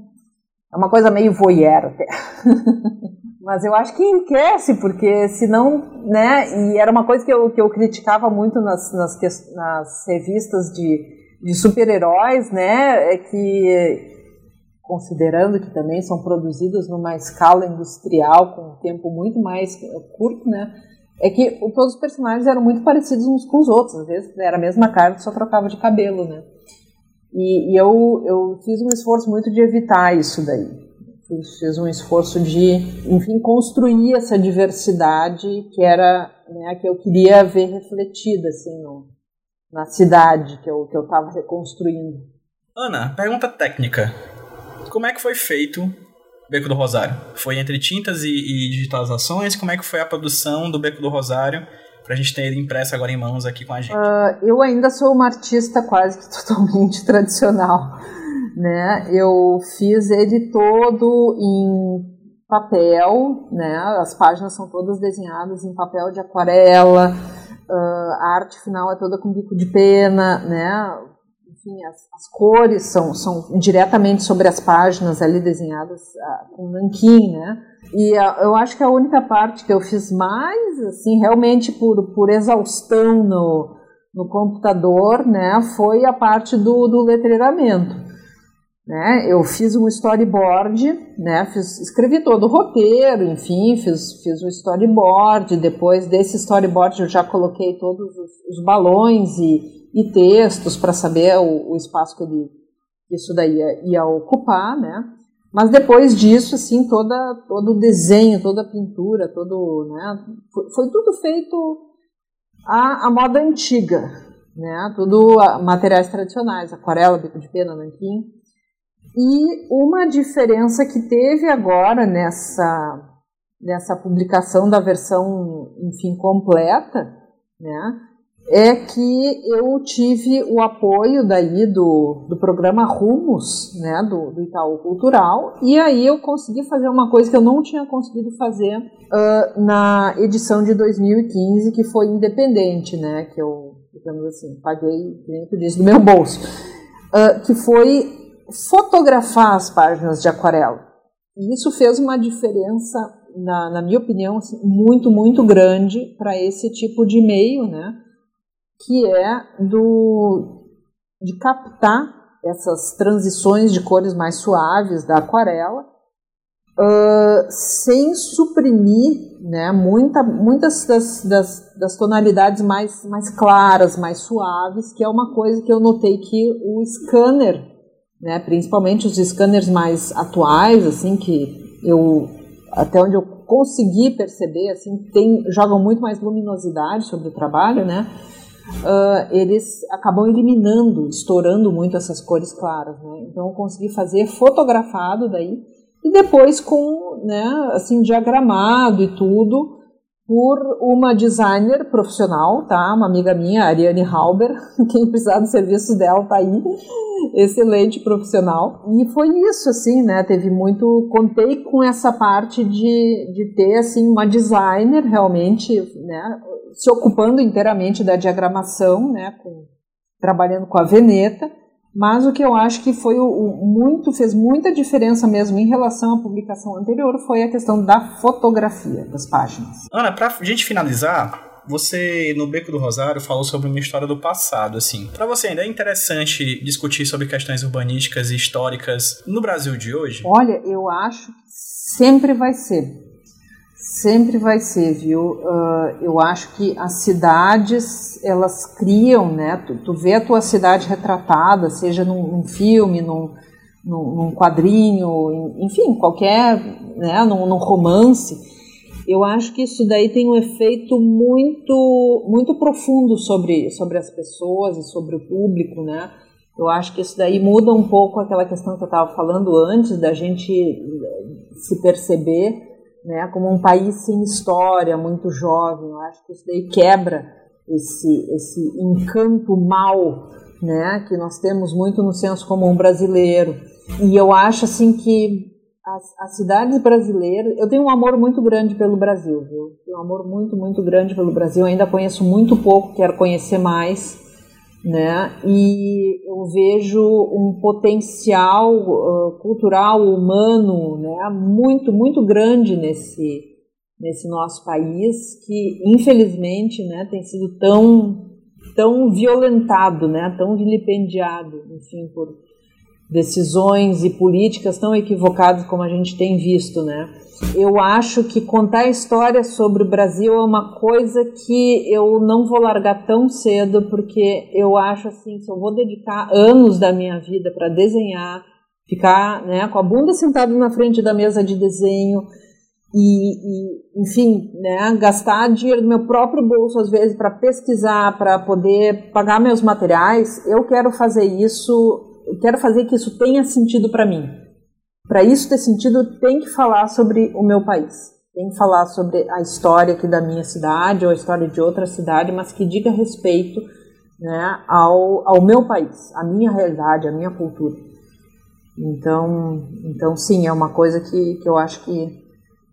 [SPEAKER 2] é uma coisa meio voyeur até. Mas eu acho que enriquece, porque senão, né, e era uma coisa que eu, que eu criticava muito nas, nas, nas revistas de, de super-heróis, né, é que, considerando que também são produzidos numa escala industrial, com um tempo muito mais curto, né, é que todos os personagens eram muito parecidos uns com os outros, às vezes era a mesma cara, só trocava de cabelo, né. E, e eu, eu fiz um esforço muito de evitar isso daí. Fiz, fiz um esforço de, enfim, construir essa diversidade que era, né, que eu queria ver refletida, assim, no, na cidade que eu que eu estava reconstruindo.
[SPEAKER 1] Ana, pergunta técnica. Como é que foi feito Beco do Rosário? Foi entre tintas e, e digitalizações? Como é que foi a produção do Beco do Rosário? para a gente ter ele impresso agora em mãos aqui com a gente? Uh,
[SPEAKER 2] eu ainda sou uma artista quase que totalmente tradicional, né? Eu fiz ele todo em papel, né? As páginas são todas desenhadas em papel de aquarela, uh, a arte final é toda com bico de pena, né? Enfim, as, as cores são, são diretamente sobre as páginas ali desenhadas uh, com nanquim, né? E a, eu acho que a única parte que eu fiz mais, assim, realmente por, por exaustão no, no computador, né, foi a parte do, do letreiramento. Né? Eu fiz um storyboard, né? Fiz, escrevi todo o roteiro, enfim, fiz, fiz o storyboard. Depois desse storyboard eu já coloquei todos os, os balões e, e textos para saber o, o, espaço que ele, isso daí ia, ia ocupar, né? Mas depois disso, assim, toda, todo o desenho, toda a pintura, todo, né, foi, foi tudo feito à, à, moda antiga, né, tudo materiais tradicionais, aquarela, bico de pena, nanquim. E uma diferença que teve agora nessa, nessa publicação da versão, enfim, completa, né, é que eu tive o apoio daí do, do programa Rumos, né, do, do Itaú Cultural, e aí eu consegui fazer uma coisa que eu não tinha conseguido fazer uh, na edição de 2015, que foi independente, né, que eu, digamos assim, paguei, dentro disso, do meu bolso, uh, que foi fotografar as páginas de aquarela. E isso fez uma diferença, na, na minha opinião, assim, muito, muito grande para esse tipo de meio, né, que é do de captar essas transições de cores mais suaves da aquarela, uh, sem suprimir né, muita, muitas das, das, das, tonalidades mais, mais claras, mais suaves, que é uma coisa que eu notei que o scanner, né, principalmente os scanners mais atuais, assim, que eu até onde eu consegui perceber, assim, tem, jogam muito mais luminosidade sobre o trabalho, né? uh, eles acabam eliminando, estourando muito essas cores claras, né? Então eu consegui fazer fotografado daí e depois com, né, assim diagramado e tudo por uma designer profissional, tá? Uma amiga minha, Ariane Halber, quem precisar dos serviços dela tá aí, excelente profissional. E foi isso, assim, né? Teve muito, contei com essa parte de, de ter, assim, uma designer realmente, né? se ocupando inteiramente da diagramação, né, com, trabalhando com a Veneta, mas o que eu acho que foi o, o, muito fez muita diferença mesmo em relação à publicação anterior foi a questão da fotografia das páginas.
[SPEAKER 1] Ana, para a gente finalizar, você no Beco do Rosário falou sobre uma história do passado, assim. Para você ainda é interessante discutir sobre questões urbanísticas e históricas no Brasil de hoje?
[SPEAKER 2] Olha, eu acho que sempre vai ser. Sempre vai ser, viu? Uh, eu acho que as cidades, elas criam, né? Tu, tu vê a tua cidade retratada, seja num, num filme, num, num, quadrinho, enfim, qualquer, né? Num, num, romance. Eu acho que isso daí tem um efeito muito, muito profundo sobre, sobre as pessoas e sobre o público, né? Eu acho que isso daí muda um pouco aquela questão que eu estava falando antes, da gente se perceber né, como um país sem história, muito jovem. Eu acho que isso daí quebra esse, esse encanto mal né, que nós temos muito no senso comum brasileiro. E eu acho assim que as, as, cidades brasileiras, eu tenho um amor muito grande pelo Brasil, viu? Tenho um amor muito, muito grande pelo Brasil. Eu ainda conheço muito pouco, quero conhecer mais, né? E eu vejo um potencial uh, cultural, humano, né? Muito, muito grande nesse nesse nosso país que infelizmente, né, tem sido tão tão violentado, né, tão vilipendiado, enfim, por decisões e políticas tão equivocadas como a gente tem visto, né? Eu acho que contar história sobre o Brasil é uma coisa que eu não vou largar tão cedo, porque eu acho assim, se eu vou dedicar anos da minha vida para desenhar, ficar né, com a bunda sentada na frente da mesa de desenho, e, e, enfim, né, gastar dinheiro do meu próprio bolso às vezes para pesquisar, para poder pagar meus materiais, eu quero fazer isso eu quero fazer que isso tenha sentido para mim. Para isso ter sentido, tem que falar sobre o meu país. Tem que falar sobre a história aqui da minha cidade ou a história de outra cidade, mas que diga respeito né, ao, ao meu país, à minha realidade, à minha cultura. Então, então sim, é uma coisa que, que eu acho que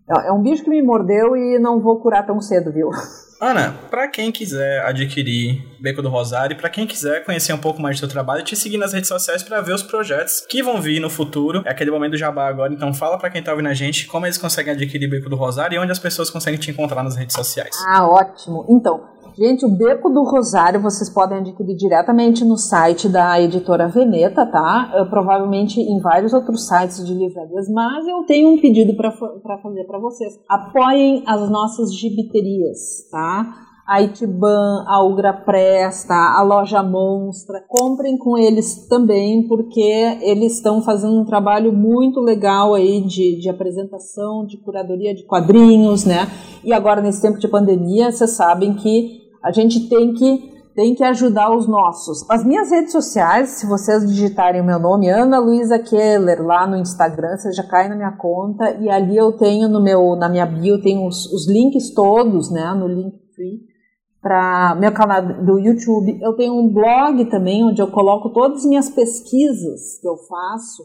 [SPEAKER 2] é, é um bicho que me mordeu e não vou curar tão cedo, viu?
[SPEAKER 1] Ana, para quem quiser adquirir Beco do Rosário, para quem quiser conhecer um pouco mais do seu trabalho, te seguir nas redes sociais para ver os projetos que vão vir no futuro. É aquele momento do jabá agora, então fala para quem tá ouvindo a gente como eles conseguem adquirir Beco do Rosário e onde as pessoas conseguem te encontrar nas redes sociais.
[SPEAKER 2] Ah, ótimo. Então, Gente, o Beco do Rosário vocês podem adquirir diretamente no site da editora Veneta, tá? Uh, provavelmente em vários outros sites de livrarias, mas eu tenho um pedido para fazer para vocês. Apoiem as nossas gibiterias, tá? a Itiban, a Ugra Presta, a Loja Monstra. Comprem com eles também, porque eles estão fazendo um trabalho muito legal aí de, de apresentação, de curadoria de quadrinhos, né? E agora, nesse tempo de pandemia, vocês sabem que a gente tem que tem que ajudar os nossos. As minhas redes sociais, se vocês digitarem o meu nome, Ana Luísa Keller, lá no Instagram, você já cai na minha conta e ali eu tenho no meu, na minha bio, tem os, os links todos, né, no Linktree, para meu canal do YouTube. Eu tenho um blog também, onde eu coloco todas as minhas pesquisas que eu faço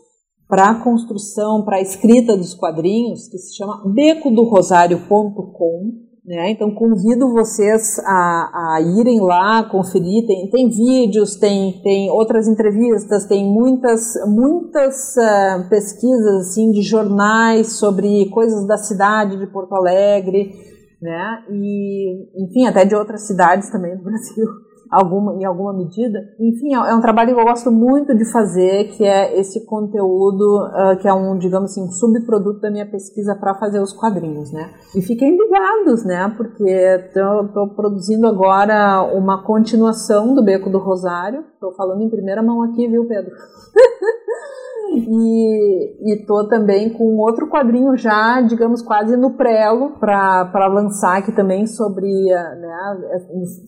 [SPEAKER 2] para a construção, para a escrita dos quadrinhos, que se chama becodorosário.com. Né? Então convido vocês a, a, irem lá conferir. Tem, tem vídeos, tem, tem outras entrevistas, tem muitas muitas uh, pesquisas assim de jornais sobre coisas da cidade de Porto Alegre, né? E enfim até de outras cidades também do Brasil alguma, em alguma medida. Enfim, é, é um trabalho que eu gosto muito de fazer, que é esse conteúdo, uh, que é um, digamos assim, subproduto da minha pesquisa para fazer os quadrinhos, né? E fiquem ligados, né? Porque estou produzindo agora uma continuação do Beco do Rosário. Estou falando em primeira mão aqui, viu, Pedro? E estou também com outro quadrinho já, digamos, quase no prelo para lançar aqui também sobre, né,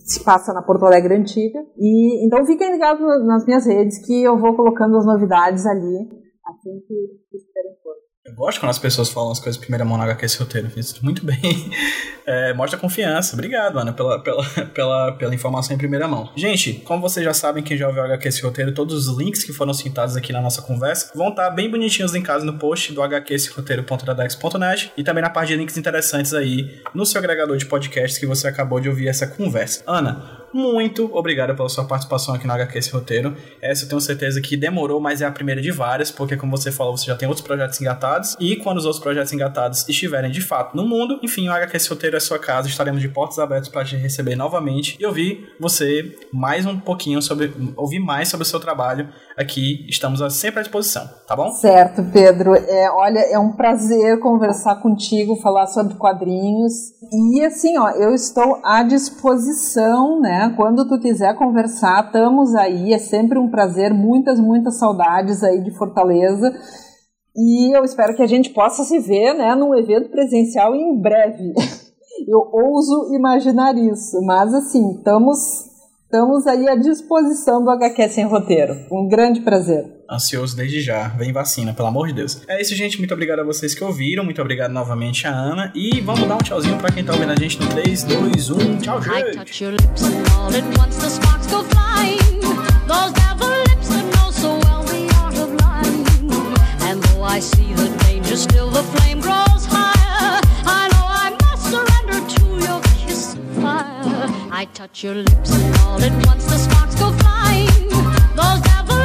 [SPEAKER 2] se passa na Porto Alegre Antiga. E então fiquem ligados nas minhas redes que eu vou colocando as novidades ali assim que
[SPEAKER 1] eu gosto quando as pessoas falam as coisas primeira mão na HQ esse roteiro. Fiz muito bem. É, mostra confiança. Obrigado, Ana, pela, pela, pela, pela informação em primeira mão. Gente, como vocês já sabem, quem já ouviu o HQ esse roteiro, todos os links que foram citados aqui na nossa conversa vão estar bem bonitinhos em casa no post do hqesseroteiro.dadex.net e também na parte de links interessantes aí no seu agregador de podcasts que você acabou de ouvir essa conversa. Ana, muito obrigado pela sua participação aqui no HQ Esse Roteiro. Essa eu tenho certeza que demorou, mas é a primeira de várias, porque como você falou, você já tem outros projetos engatados. E quando os outros projetos engatados estiverem de fato no mundo, enfim, o HQ Esse Roteiro é sua casa. Estaremos de portas abertas para te receber novamente e ouvir você mais um pouquinho sobre. ouvir mais sobre o seu trabalho aqui. Estamos sempre à disposição, tá bom?
[SPEAKER 2] Certo, Pedro. É, olha, é um prazer conversar contigo, falar sobre quadrinhos. E assim, ó, eu estou à disposição, né? Quando tu quiser conversar, estamos aí. É sempre um prazer. Muitas, muitas saudades aí de Fortaleza. E eu espero que a gente possa se ver, né, num evento presencial em breve. Eu ouso imaginar isso, mas assim, estamos Estamos aí à disposição do HQ Sem Roteiro. Um grande prazer.
[SPEAKER 3] Ansioso desde já. Vem vacina, pelo amor de Deus. É isso, gente. Muito obrigado a vocês que ouviram. Muito obrigado novamente a Ana. E vamos dar um tchauzinho pra quem tá ouvindo a gente no 3, 2, 1. Tchau, gente. I touch your lips and all at once the sparks go flying. Those devils.